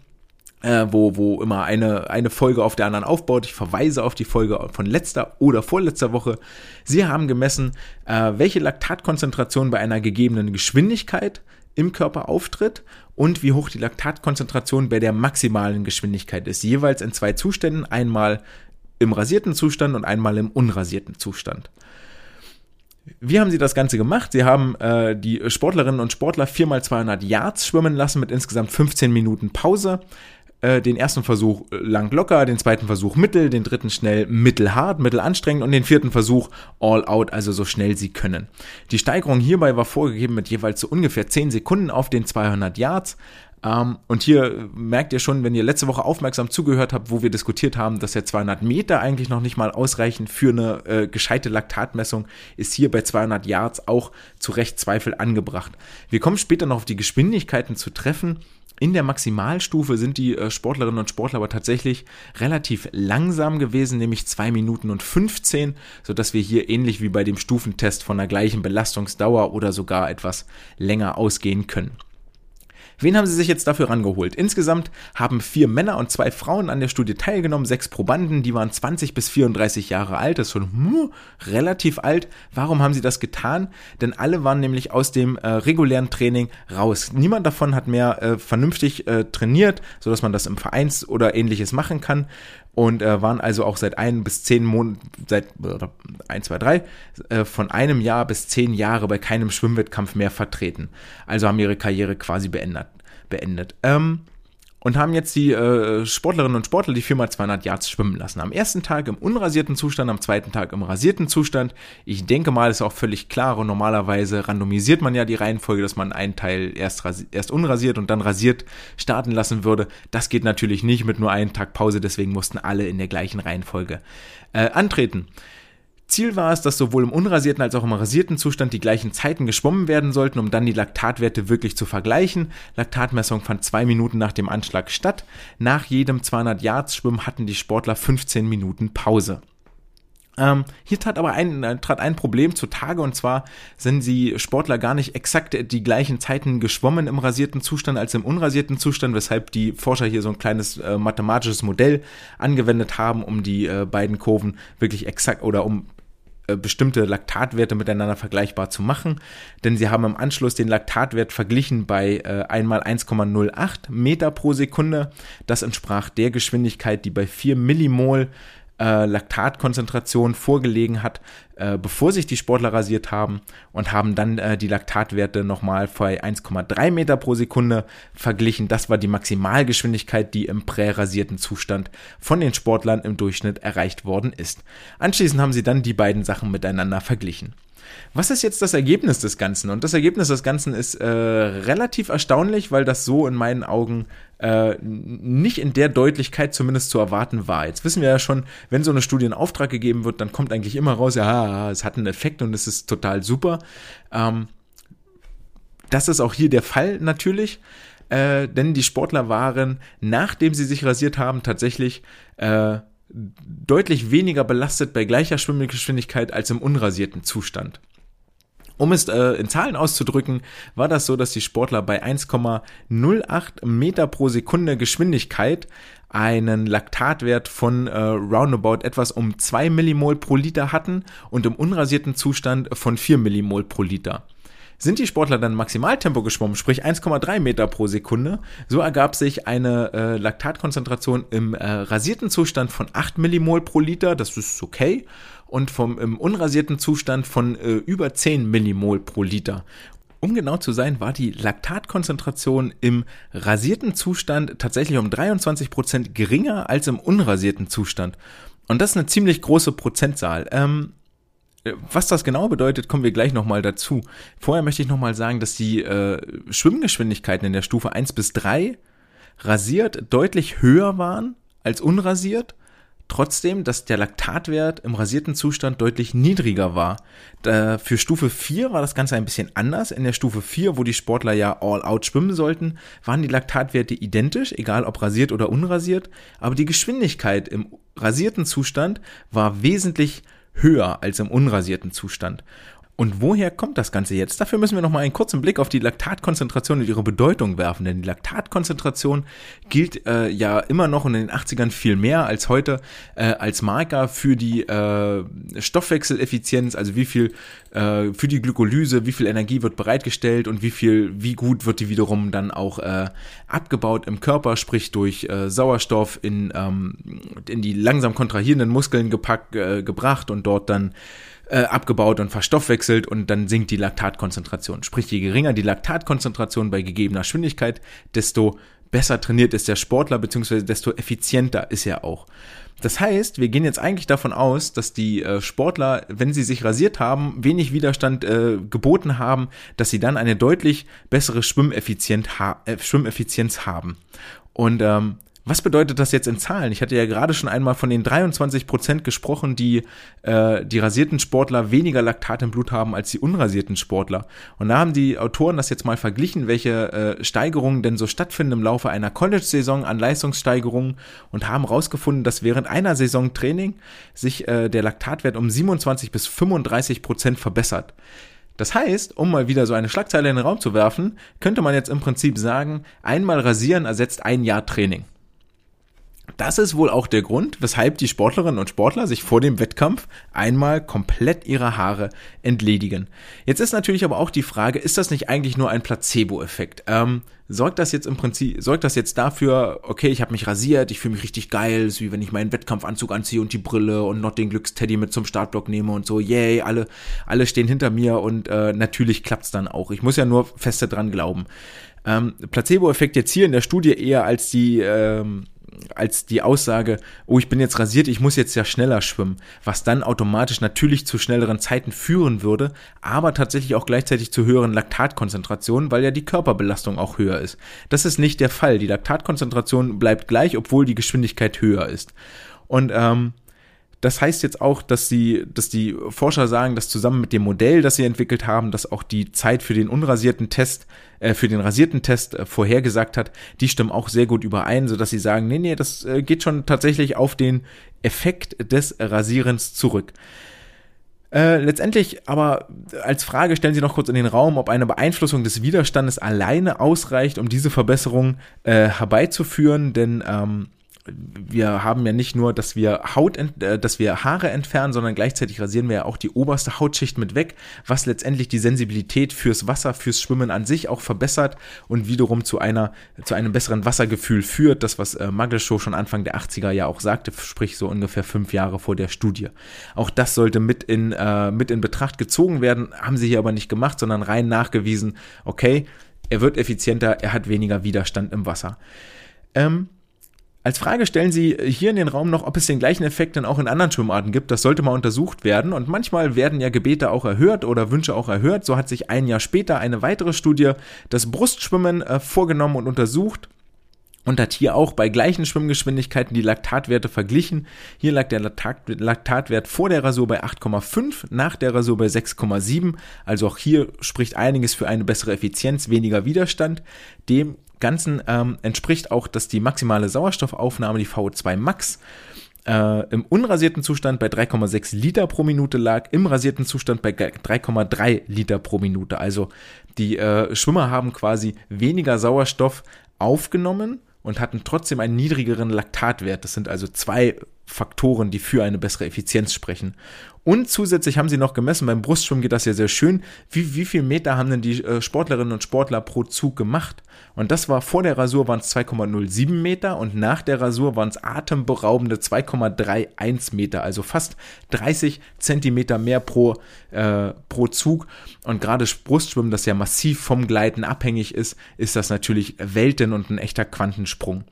äh, wo, wo immer eine, eine Folge auf der anderen aufbaut. Ich verweise auf die Folge von letzter oder vorletzter Woche. Sie haben gemessen, äh, welche Laktatkonzentration bei einer gegebenen Geschwindigkeit im Körper auftritt und wie hoch die Laktatkonzentration bei der maximalen Geschwindigkeit ist. Jeweils in zwei Zuständen, einmal im rasierten Zustand und einmal im unrasierten Zustand. Wie haben sie das Ganze gemacht? Sie haben äh, die Sportlerinnen und Sportler viermal 200 Yards schwimmen lassen mit insgesamt 15 Minuten Pause äh, den ersten Versuch lang locker, den zweiten Versuch mittel, den dritten schnell mittelhart, mittelanstrengend und den vierten Versuch all out, also so schnell sie können. Die Steigerung hierbei war vorgegeben mit jeweils so ungefähr 10 Sekunden auf den 200 Yards. Ähm, und hier merkt ihr schon, wenn ihr letzte Woche aufmerksam zugehört habt, wo wir diskutiert haben, dass ja 200 Meter eigentlich noch nicht mal ausreichen für eine äh, gescheite Laktatmessung, ist hier bei 200 Yards auch zu Recht Zweifel angebracht. Wir kommen später noch auf die Geschwindigkeiten zu treffen. In der Maximalstufe sind die äh, Sportlerinnen und Sportler aber tatsächlich relativ langsam gewesen, nämlich 2 Minuten und 15, sodass wir hier ähnlich wie bei dem Stufentest von der gleichen Belastungsdauer oder sogar etwas länger ausgehen können. Wen haben sie sich jetzt dafür rangeholt? Insgesamt haben vier Männer und zwei Frauen an der Studie teilgenommen, sechs Probanden, die waren 20 bis 34 Jahre alt, das ist schon hm, relativ alt. Warum haben sie das getan? Denn alle waren nämlich aus dem äh, regulären Training raus. Niemand davon hat mehr äh, vernünftig äh, trainiert, sodass man das im Vereins oder ähnliches machen kann und äh, waren also auch seit ein bis zehn Monaten, seit äh, ein, zwei, drei, äh, von einem Jahr bis zehn Jahre bei keinem Schwimmwettkampf mehr vertreten. Also haben ihre Karriere quasi beendet. beendet. Ähm, und haben jetzt die äh, Sportlerinnen und Sportler die 4x200 Yards schwimmen lassen. Am ersten Tag im unrasierten Zustand, am zweiten Tag im rasierten Zustand. Ich denke mal, ist auch völlig klar und normalerweise randomisiert man ja die Reihenfolge, dass man einen Teil erst, erst unrasiert und dann rasiert starten lassen würde. Das geht natürlich nicht mit nur einem Tag Pause, deswegen mussten alle in der gleichen Reihenfolge äh, antreten. Ziel war es, dass sowohl im unrasierten als auch im rasierten Zustand die gleichen Zeiten geschwommen werden sollten, um dann die Laktatwerte wirklich zu vergleichen. Laktatmessung fand zwei Minuten nach dem Anschlag statt. Nach jedem 200 Yards Schwimmen hatten die Sportler 15 Minuten Pause. Ähm, hier tat aber ein, äh, trat ein Problem zutage und zwar sind die Sportler gar nicht exakt die gleichen Zeiten geschwommen im rasierten Zustand als im unrasierten Zustand, weshalb die Forscher hier so ein kleines äh, mathematisches Modell angewendet haben, um die äh, beiden Kurven wirklich exakt oder um bestimmte Laktatwerte miteinander vergleichbar zu machen, denn sie haben im Anschluss den Laktatwert verglichen bei äh, einmal 1,08 Meter pro Sekunde. Das entsprach der Geschwindigkeit, die bei 4 Millimol äh, Laktatkonzentration vorgelegen hat, äh, bevor sich die Sportler rasiert haben und haben dann äh, die Laktatwerte nochmal bei 1,3 Meter pro Sekunde verglichen. Das war die Maximalgeschwindigkeit, die im prärasierten Zustand von den Sportlern im Durchschnitt erreicht worden ist. Anschließend haben sie dann die beiden Sachen miteinander verglichen. Was ist jetzt das Ergebnis des Ganzen? Und das Ergebnis des Ganzen ist äh, relativ erstaunlich, weil das so in meinen Augen äh, nicht in der Deutlichkeit zumindest zu erwarten war. Jetzt wissen wir ja schon, wenn so eine Studie in Auftrag gegeben wird, dann kommt eigentlich immer raus, ja, es hat einen Effekt und es ist total super. Ähm, das ist auch hier der Fall natürlich. Äh, denn die Sportler waren, nachdem sie sich rasiert haben, tatsächlich äh, deutlich weniger belastet bei gleicher Schwimmgeschwindigkeit als im unrasierten Zustand. Um es äh, in Zahlen auszudrücken, war das so, dass die Sportler bei 1,08 Meter pro Sekunde Geschwindigkeit einen Laktatwert von äh, roundabout etwas um 2 Millimol pro Liter hatten und im unrasierten Zustand von 4 Millimol pro Liter. Sind die Sportler dann Maximaltempo geschwommen, sprich 1,3 Meter pro Sekunde, so ergab sich eine äh, Laktatkonzentration im äh, rasierten Zustand von 8 Millimol pro Liter, das ist okay, und vom im unrasierten Zustand von äh, über 10 Millimol pro Liter. Um genau zu sein, war die Laktatkonzentration im rasierten Zustand tatsächlich um 23 Prozent geringer als im unrasierten Zustand. Und das ist eine ziemlich große Prozentzahl. Ähm, was das genau bedeutet, kommen wir gleich nochmal dazu. Vorher möchte ich nochmal sagen, dass die äh, Schwimmgeschwindigkeiten in der Stufe 1 bis 3 rasiert deutlich höher waren als unrasiert. Trotzdem, dass der Laktatwert im rasierten Zustand deutlich niedriger war. Da für Stufe 4 war das Ganze ein bisschen anders. In der Stufe 4, wo die Sportler ja all out schwimmen sollten, waren die Laktatwerte identisch, egal ob rasiert oder unrasiert. Aber die Geschwindigkeit im rasierten Zustand war wesentlich höher als im unrasierten Zustand. Und woher kommt das Ganze jetzt? Dafür müssen wir nochmal einen kurzen Blick auf die Laktatkonzentration und ihre Bedeutung werfen, denn die Laktatkonzentration gilt äh, ja immer noch in den 80ern viel mehr als heute äh, als Marker für die äh, Stoffwechseleffizienz, also wie viel äh, für die Glykolyse, wie viel Energie wird bereitgestellt und wie viel, wie gut wird die wiederum dann auch äh, abgebaut im Körper, sprich durch äh, Sauerstoff in, ähm, in die langsam kontrahierenden Muskeln gepackt, äh, gebracht und dort dann äh, abgebaut und verstoffwechselt und dann sinkt die Laktatkonzentration. Sprich, je geringer die Laktatkonzentration bei gegebener Geschwindigkeit, desto besser trainiert ist der Sportler, beziehungsweise desto effizienter ist er auch. Das heißt, wir gehen jetzt eigentlich davon aus, dass die äh, Sportler, wenn sie sich rasiert haben, wenig Widerstand äh, geboten haben, dass sie dann eine deutlich bessere Schwimmeffizienz, ha äh, Schwimmeffizienz haben. Und ähm, was bedeutet das jetzt in Zahlen? Ich hatte ja gerade schon einmal von den 23 Prozent gesprochen, die äh, die rasierten Sportler weniger Laktat im Blut haben als die unrasierten Sportler. Und da haben die Autoren das jetzt mal verglichen, welche äh, Steigerungen denn so stattfinden im Laufe einer College-Saison an Leistungssteigerungen und haben herausgefunden, dass während einer Saison Training sich äh, der Laktatwert um 27 bis 35 Prozent verbessert. Das heißt, um mal wieder so eine Schlagzeile in den Raum zu werfen, könnte man jetzt im Prinzip sagen, einmal rasieren ersetzt ein Jahr Training. Das ist wohl auch der Grund, weshalb die Sportlerinnen und Sportler sich vor dem Wettkampf einmal komplett ihre Haare entledigen. Jetzt ist natürlich aber auch die Frage, ist das nicht eigentlich nur ein Placebo-Effekt? Ähm, sorgt das jetzt im Prinzip, sorgt das jetzt dafür, okay, ich habe mich rasiert, ich fühle mich richtig geil, so wie wenn ich meinen Wettkampfanzug anziehe und die Brille und noch den Glücksteddy mit zum Startblock nehme und so, yay, alle, alle stehen hinter mir und äh, natürlich klappt's dann auch. Ich muss ja nur feste dran glauben. Ähm, Placebo-Effekt jetzt hier in der Studie eher als die ähm, als die Aussage, oh, ich bin jetzt rasiert, ich muss jetzt ja schneller schwimmen, was dann automatisch natürlich zu schnelleren Zeiten führen würde, aber tatsächlich auch gleichzeitig zu höheren Laktatkonzentrationen, weil ja die Körperbelastung auch höher ist. Das ist nicht der Fall. Die Laktatkonzentration bleibt gleich, obwohl die Geschwindigkeit höher ist. Und ähm, das heißt jetzt auch, dass sie, dass die Forscher sagen, dass zusammen mit dem Modell, das sie entwickelt haben, dass auch die Zeit für den unrasierten Test, äh, für den rasierten Test äh, vorhergesagt hat, die stimmen auch sehr gut überein, so dass sie sagen, nee, nee, das äh, geht schon tatsächlich auf den Effekt des Rasierens zurück. Äh, letztendlich aber als Frage stellen Sie noch kurz in den Raum, ob eine Beeinflussung des Widerstandes alleine ausreicht, um diese Verbesserung äh, herbeizuführen, denn ähm, wir haben ja nicht nur, dass wir Haut, äh, dass wir Haare entfernen, sondern gleichzeitig rasieren wir ja auch die oberste Hautschicht mit weg, was letztendlich die Sensibilität fürs Wasser, fürs Schwimmen an sich auch verbessert und wiederum zu einer, zu einem besseren Wassergefühl führt. Das, was äh, Magelshow schon Anfang der 80er ja auch sagte, sprich so ungefähr fünf Jahre vor der Studie. Auch das sollte mit in, äh, mit in Betracht gezogen werden, haben sie hier aber nicht gemacht, sondern rein nachgewiesen, okay, er wird effizienter, er hat weniger Widerstand im Wasser. Ähm, als Frage stellen Sie hier in den Raum noch, ob es den gleichen Effekt dann auch in anderen Schwimmarten gibt. Das sollte mal untersucht werden. Und manchmal werden ja Gebete auch erhört oder Wünsche auch erhört. So hat sich ein Jahr später eine weitere Studie das Brustschwimmen äh, vorgenommen und untersucht und hat hier auch bei gleichen Schwimmgeschwindigkeiten die Laktatwerte verglichen. Hier lag der Laktatwert vor der Rasur bei 8,5, nach der Rasur bei 6,7. Also auch hier spricht einiges für eine bessere Effizienz, weniger Widerstand. Dem Ganzen ähm, entspricht auch, dass die maximale Sauerstoffaufnahme, die VO2 Max, äh, im unrasierten Zustand bei 3,6 Liter pro Minute lag, im rasierten Zustand bei 3,3 Liter pro Minute. Also die äh, Schwimmer haben quasi weniger Sauerstoff aufgenommen und hatten trotzdem einen niedrigeren Laktatwert. Das sind also zwei Faktoren, die für eine bessere Effizienz sprechen. Und zusätzlich haben sie noch gemessen, beim Brustschwimmen geht das ja sehr schön, wie, wie viel Meter haben denn die äh, Sportlerinnen und Sportler pro Zug gemacht? Und das war vor der Rasur waren es 2,07 Meter und nach der Rasur waren es atemberaubende 2,31 Meter, also fast 30 Zentimeter mehr pro, äh, pro Zug. Und gerade Brustschwimmen, das ja massiv vom Gleiten abhängig ist, ist das natürlich Welten und ein echter Quantensprung.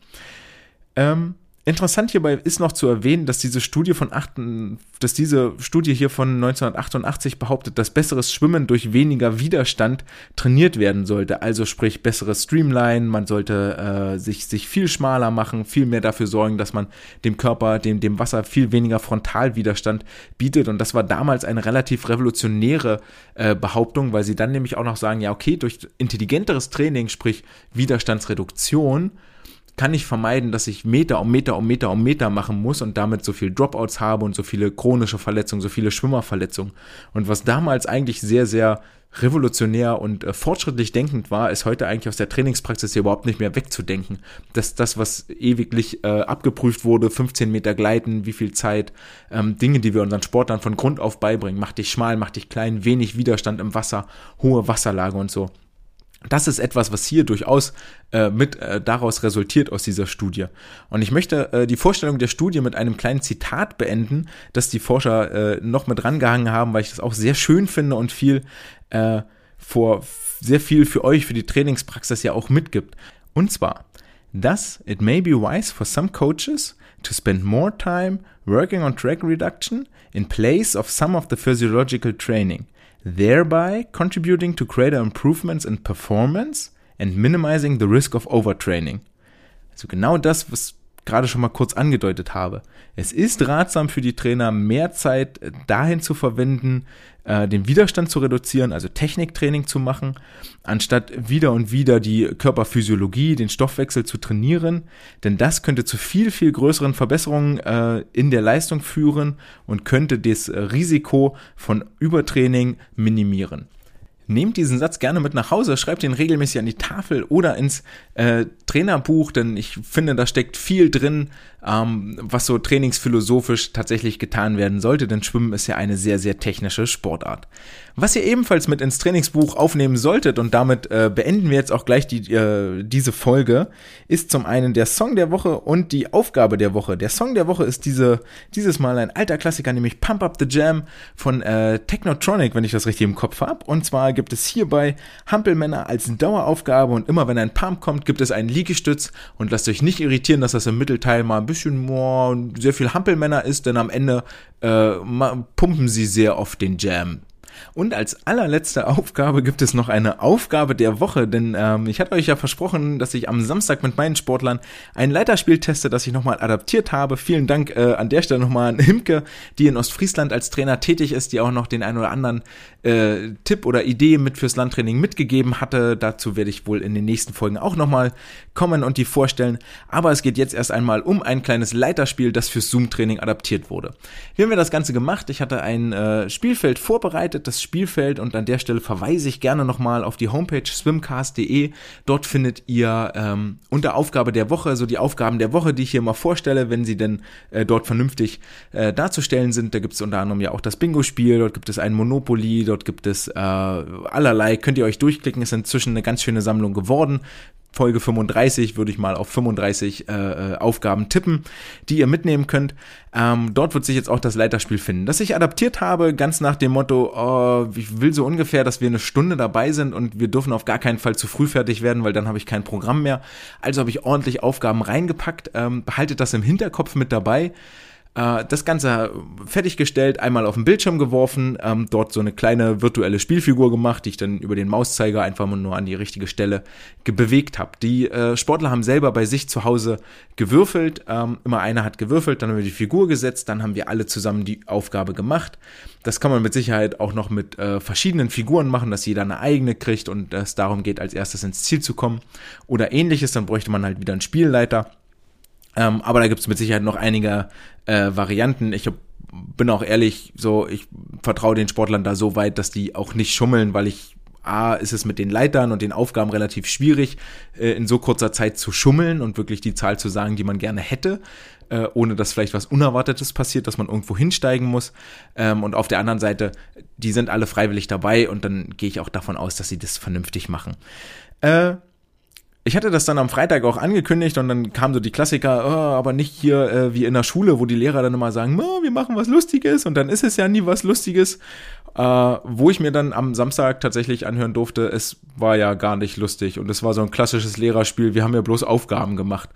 Ähm, Interessant hierbei ist noch zu erwähnen, dass diese Studie von achten, dass diese Studie hier von 1988 behauptet, dass besseres Schwimmen durch weniger Widerstand trainiert werden sollte. Also sprich besseres Streamline, man sollte äh, sich, sich viel schmaler machen, viel mehr dafür sorgen, dass man dem Körper, dem, dem Wasser viel weniger Frontalwiderstand bietet. Und das war damals eine relativ revolutionäre äh, Behauptung, weil sie dann nämlich auch noch sagen, ja, okay, durch intelligenteres Training, sprich Widerstandsreduktion, kann ich vermeiden, dass ich Meter um Meter um Meter um Meter machen muss und damit so viel Dropouts habe und so viele chronische Verletzungen, so viele Schwimmerverletzungen. Und was damals eigentlich sehr, sehr revolutionär und äh, fortschrittlich denkend war, ist heute eigentlich aus der Trainingspraxis hier überhaupt nicht mehr wegzudenken. Dass das, was ewiglich äh, abgeprüft wurde, 15 Meter Gleiten, wie viel Zeit, ähm, Dinge, die wir unseren Sportlern von Grund auf beibringen, mach dich schmal, mach dich klein, wenig Widerstand im Wasser, hohe Wasserlage und so das ist etwas, was hier durchaus äh, mit äh, daraus resultiert aus dieser Studie. Und ich möchte äh, die Vorstellung der Studie mit einem kleinen Zitat beenden, das die Forscher äh, noch mit rangehangen haben, weil ich das auch sehr schön finde und viel äh, vor sehr viel für euch, für die Trainingspraxis ja auch mitgibt. Und zwar, Thus, it may be wise for some coaches to spend more time working on track reduction in place of some of the physiological training, thereby contributing to greater improvements in performance and minimizing the risk of overtraining. Also genau das, was gerade schon mal kurz angedeutet habe. Es ist ratsam für die Trainer, mehr Zeit äh, dahin zu verwenden, äh, den Widerstand zu reduzieren, also Techniktraining zu machen, anstatt wieder und wieder die Körperphysiologie, den Stoffwechsel zu trainieren. Denn das könnte zu viel, viel größeren Verbesserungen äh, in der Leistung führen und könnte das Risiko von Übertraining minimieren. Nehmt diesen Satz gerne mit nach Hause, schreibt ihn regelmäßig an die Tafel oder ins äh, Trainerbuch, denn ich finde, da steckt viel drin, ähm, was so trainingsphilosophisch tatsächlich getan werden sollte, denn Schwimmen ist ja eine sehr, sehr technische Sportart. Was ihr ebenfalls mit ins Trainingsbuch aufnehmen solltet, und damit äh, beenden wir jetzt auch gleich die, äh, diese Folge, ist zum einen der Song der Woche und die Aufgabe der Woche. Der Song der Woche ist diese, dieses Mal ein alter Klassiker, nämlich Pump Up the Jam von äh, Technotronic, wenn ich das richtig im Kopf habe. Und zwar gibt es hierbei Hampelmänner als Daueraufgabe und immer wenn ein Pump kommt, gibt es einen Liegestütz und lasst euch nicht irritieren, dass das im Mittelteil mal ein bisschen boah, sehr viel Hampelmänner ist, denn am Ende äh, pumpen sie sehr oft den Jam. Und als allerletzte Aufgabe gibt es noch eine Aufgabe der Woche, denn ähm, ich hatte euch ja versprochen, dass ich am Samstag mit meinen Sportlern ein Leiterspiel teste, das ich nochmal adaptiert habe. Vielen Dank äh, an der Stelle nochmal an Himke, die in Ostfriesland als Trainer tätig ist, die auch noch den einen oder anderen äh, Tipp oder Idee mit fürs Landtraining mitgegeben hatte. Dazu werde ich wohl in den nächsten Folgen auch nochmal kommen und die vorstellen. Aber es geht jetzt erst einmal um ein kleines Leiterspiel, das fürs Zoom-Training adaptiert wurde. Wie haben wir das Ganze gemacht? Ich hatte ein äh, Spielfeld vorbereitet, das Spielfeld und an der Stelle verweise ich gerne nochmal auf die Homepage swimcast.de. Dort findet ihr ähm, unter Aufgabe der Woche, so die Aufgaben der Woche, die ich hier mal vorstelle, wenn sie denn äh, dort vernünftig äh, darzustellen sind. Da gibt es unter anderem ja auch das Bingo-Spiel, dort gibt es ein Monopoly, dort gibt es äh, allerlei, könnt ihr euch durchklicken, ist inzwischen eine ganz schöne Sammlung geworden. Folge 35 würde ich mal auf 35 äh, äh, Aufgaben tippen, die ihr mitnehmen könnt. Ähm, dort wird sich jetzt auch das Leiterspiel finden. Das ich adaptiert habe, ganz nach dem Motto, oh, ich will so ungefähr, dass wir eine Stunde dabei sind und wir dürfen auf gar keinen Fall zu früh fertig werden, weil dann habe ich kein Programm mehr. Also habe ich ordentlich Aufgaben reingepackt. Ähm, behaltet das im Hinterkopf mit dabei. Äh, das Ganze fertiggestellt, einmal auf den Bildschirm geworfen, ähm, dort so eine kleine virtuelle Spielfigur gemacht, die ich dann über den Mauszeiger einfach nur an die richtige Stelle bewegt habe. Die äh, Sportler haben selber bei sich zu Hause gewürfelt, ähm, immer einer hat gewürfelt, dann haben wir die Figur gesetzt, dann haben wir alle zusammen die Aufgabe gemacht. Das kann man mit Sicherheit auch noch mit äh, verschiedenen Figuren machen, dass jeder eine eigene kriegt und es darum geht, als erstes ins Ziel zu kommen oder ähnliches, dann bräuchte man halt wieder einen Spielleiter. Ähm, aber da gibt es mit Sicherheit noch einige äh, Varianten. Ich hab, bin auch ehrlich, so ich vertraue den Sportlern da so weit, dass die auch nicht schummeln, weil ich A, ist es mit den Leitern und den Aufgaben relativ schwierig, äh, in so kurzer Zeit zu schummeln und wirklich die Zahl zu sagen, die man gerne hätte, äh, ohne dass vielleicht was Unerwartetes passiert, dass man irgendwo hinsteigen muss. Ähm, und auf der anderen Seite, die sind alle freiwillig dabei und dann gehe ich auch davon aus, dass sie das vernünftig machen. Äh, ich hatte das dann am Freitag auch angekündigt und dann kamen so die Klassiker, oh, aber nicht hier äh, wie in der Schule, wo die Lehrer dann immer sagen, oh, wir machen was Lustiges und dann ist es ja nie was Lustiges. Äh, wo ich mir dann am Samstag tatsächlich anhören durfte, es war ja gar nicht lustig und es war so ein klassisches Lehrerspiel, wir haben ja bloß Aufgaben gemacht.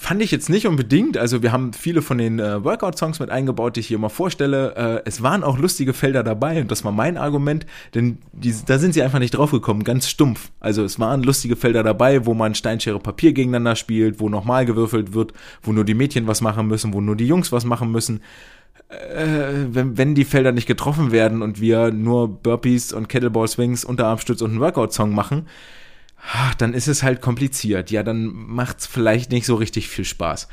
Fand ich jetzt nicht unbedingt. Also wir haben viele von den äh, Workout-Songs mit eingebaut, die ich hier mal vorstelle. Äh, es waren auch lustige Felder dabei und das war mein Argument, denn die, da sind sie einfach nicht draufgekommen, ganz stumpf. Also es waren lustige Felder dabei, wo man Steinschere Papier gegeneinander spielt, wo nochmal gewürfelt wird, wo nur die Mädchen was machen müssen, wo nur die Jungs was machen müssen. Äh, wenn, wenn die Felder nicht getroffen werden und wir nur Burpees und Kettlebell Swings, Unterarmstütz und einen Workout-Song machen, dann ist es halt kompliziert. Ja, dann macht's vielleicht nicht so richtig viel Spaß.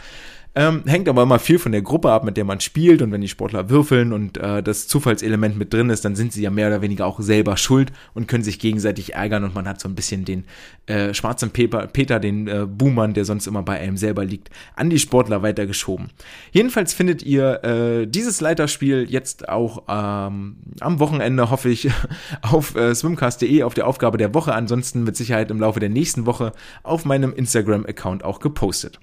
Ähm, hängt aber immer viel von der Gruppe ab, mit der man spielt. Und wenn die Sportler würfeln und äh, das Zufallselement mit drin ist, dann sind sie ja mehr oder weniger auch selber schuld und können sich gegenseitig ärgern. Und man hat so ein bisschen den äh, schwarzen Peter, Peter den äh, Boomern, der sonst immer bei einem selber liegt, an die Sportler weitergeschoben. Jedenfalls findet ihr äh, dieses Leiterspiel jetzt auch ähm, am Wochenende, hoffe ich, <laughs> auf äh, swimcast.de auf der Aufgabe der Woche. Ansonsten mit Sicherheit im Laufe der nächsten Woche auf meinem Instagram-Account auch gepostet.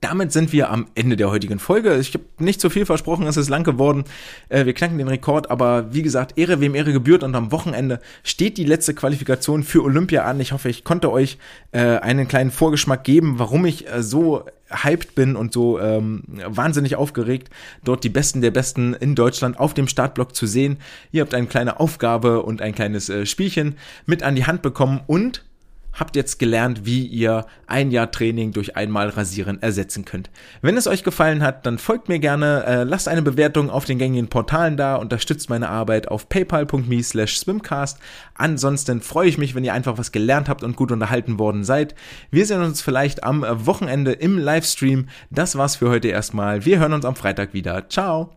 Damit sind wir am Ende der heutigen Folge. Ich habe nicht so viel versprochen, es ist lang geworden. Äh, wir knacken den Rekord, aber wie gesagt, Ehre wem Ehre gebührt und am Wochenende steht die letzte Qualifikation für Olympia an. Ich hoffe, ich konnte euch äh, einen kleinen Vorgeschmack geben, warum ich äh, so hyped bin und so ähm, wahnsinnig aufgeregt, dort die Besten der Besten in Deutschland auf dem Startblock zu sehen. Ihr habt eine kleine Aufgabe und ein kleines äh, Spielchen mit an die Hand bekommen und habt jetzt gelernt, wie ihr ein Jahr Training durch einmal Rasieren ersetzen könnt. Wenn es euch gefallen hat, dann folgt mir gerne, äh, lasst eine Bewertung auf den gängigen Portalen da, unterstützt meine Arbeit auf paypal.me slash swimcast. Ansonsten freue ich mich, wenn ihr einfach was gelernt habt und gut unterhalten worden seid. Wir sehen uns vielleicht am Wochenende im Livestream. Das war's für heute erstmal. Wir hören uns am Freitag wieder. Ciao!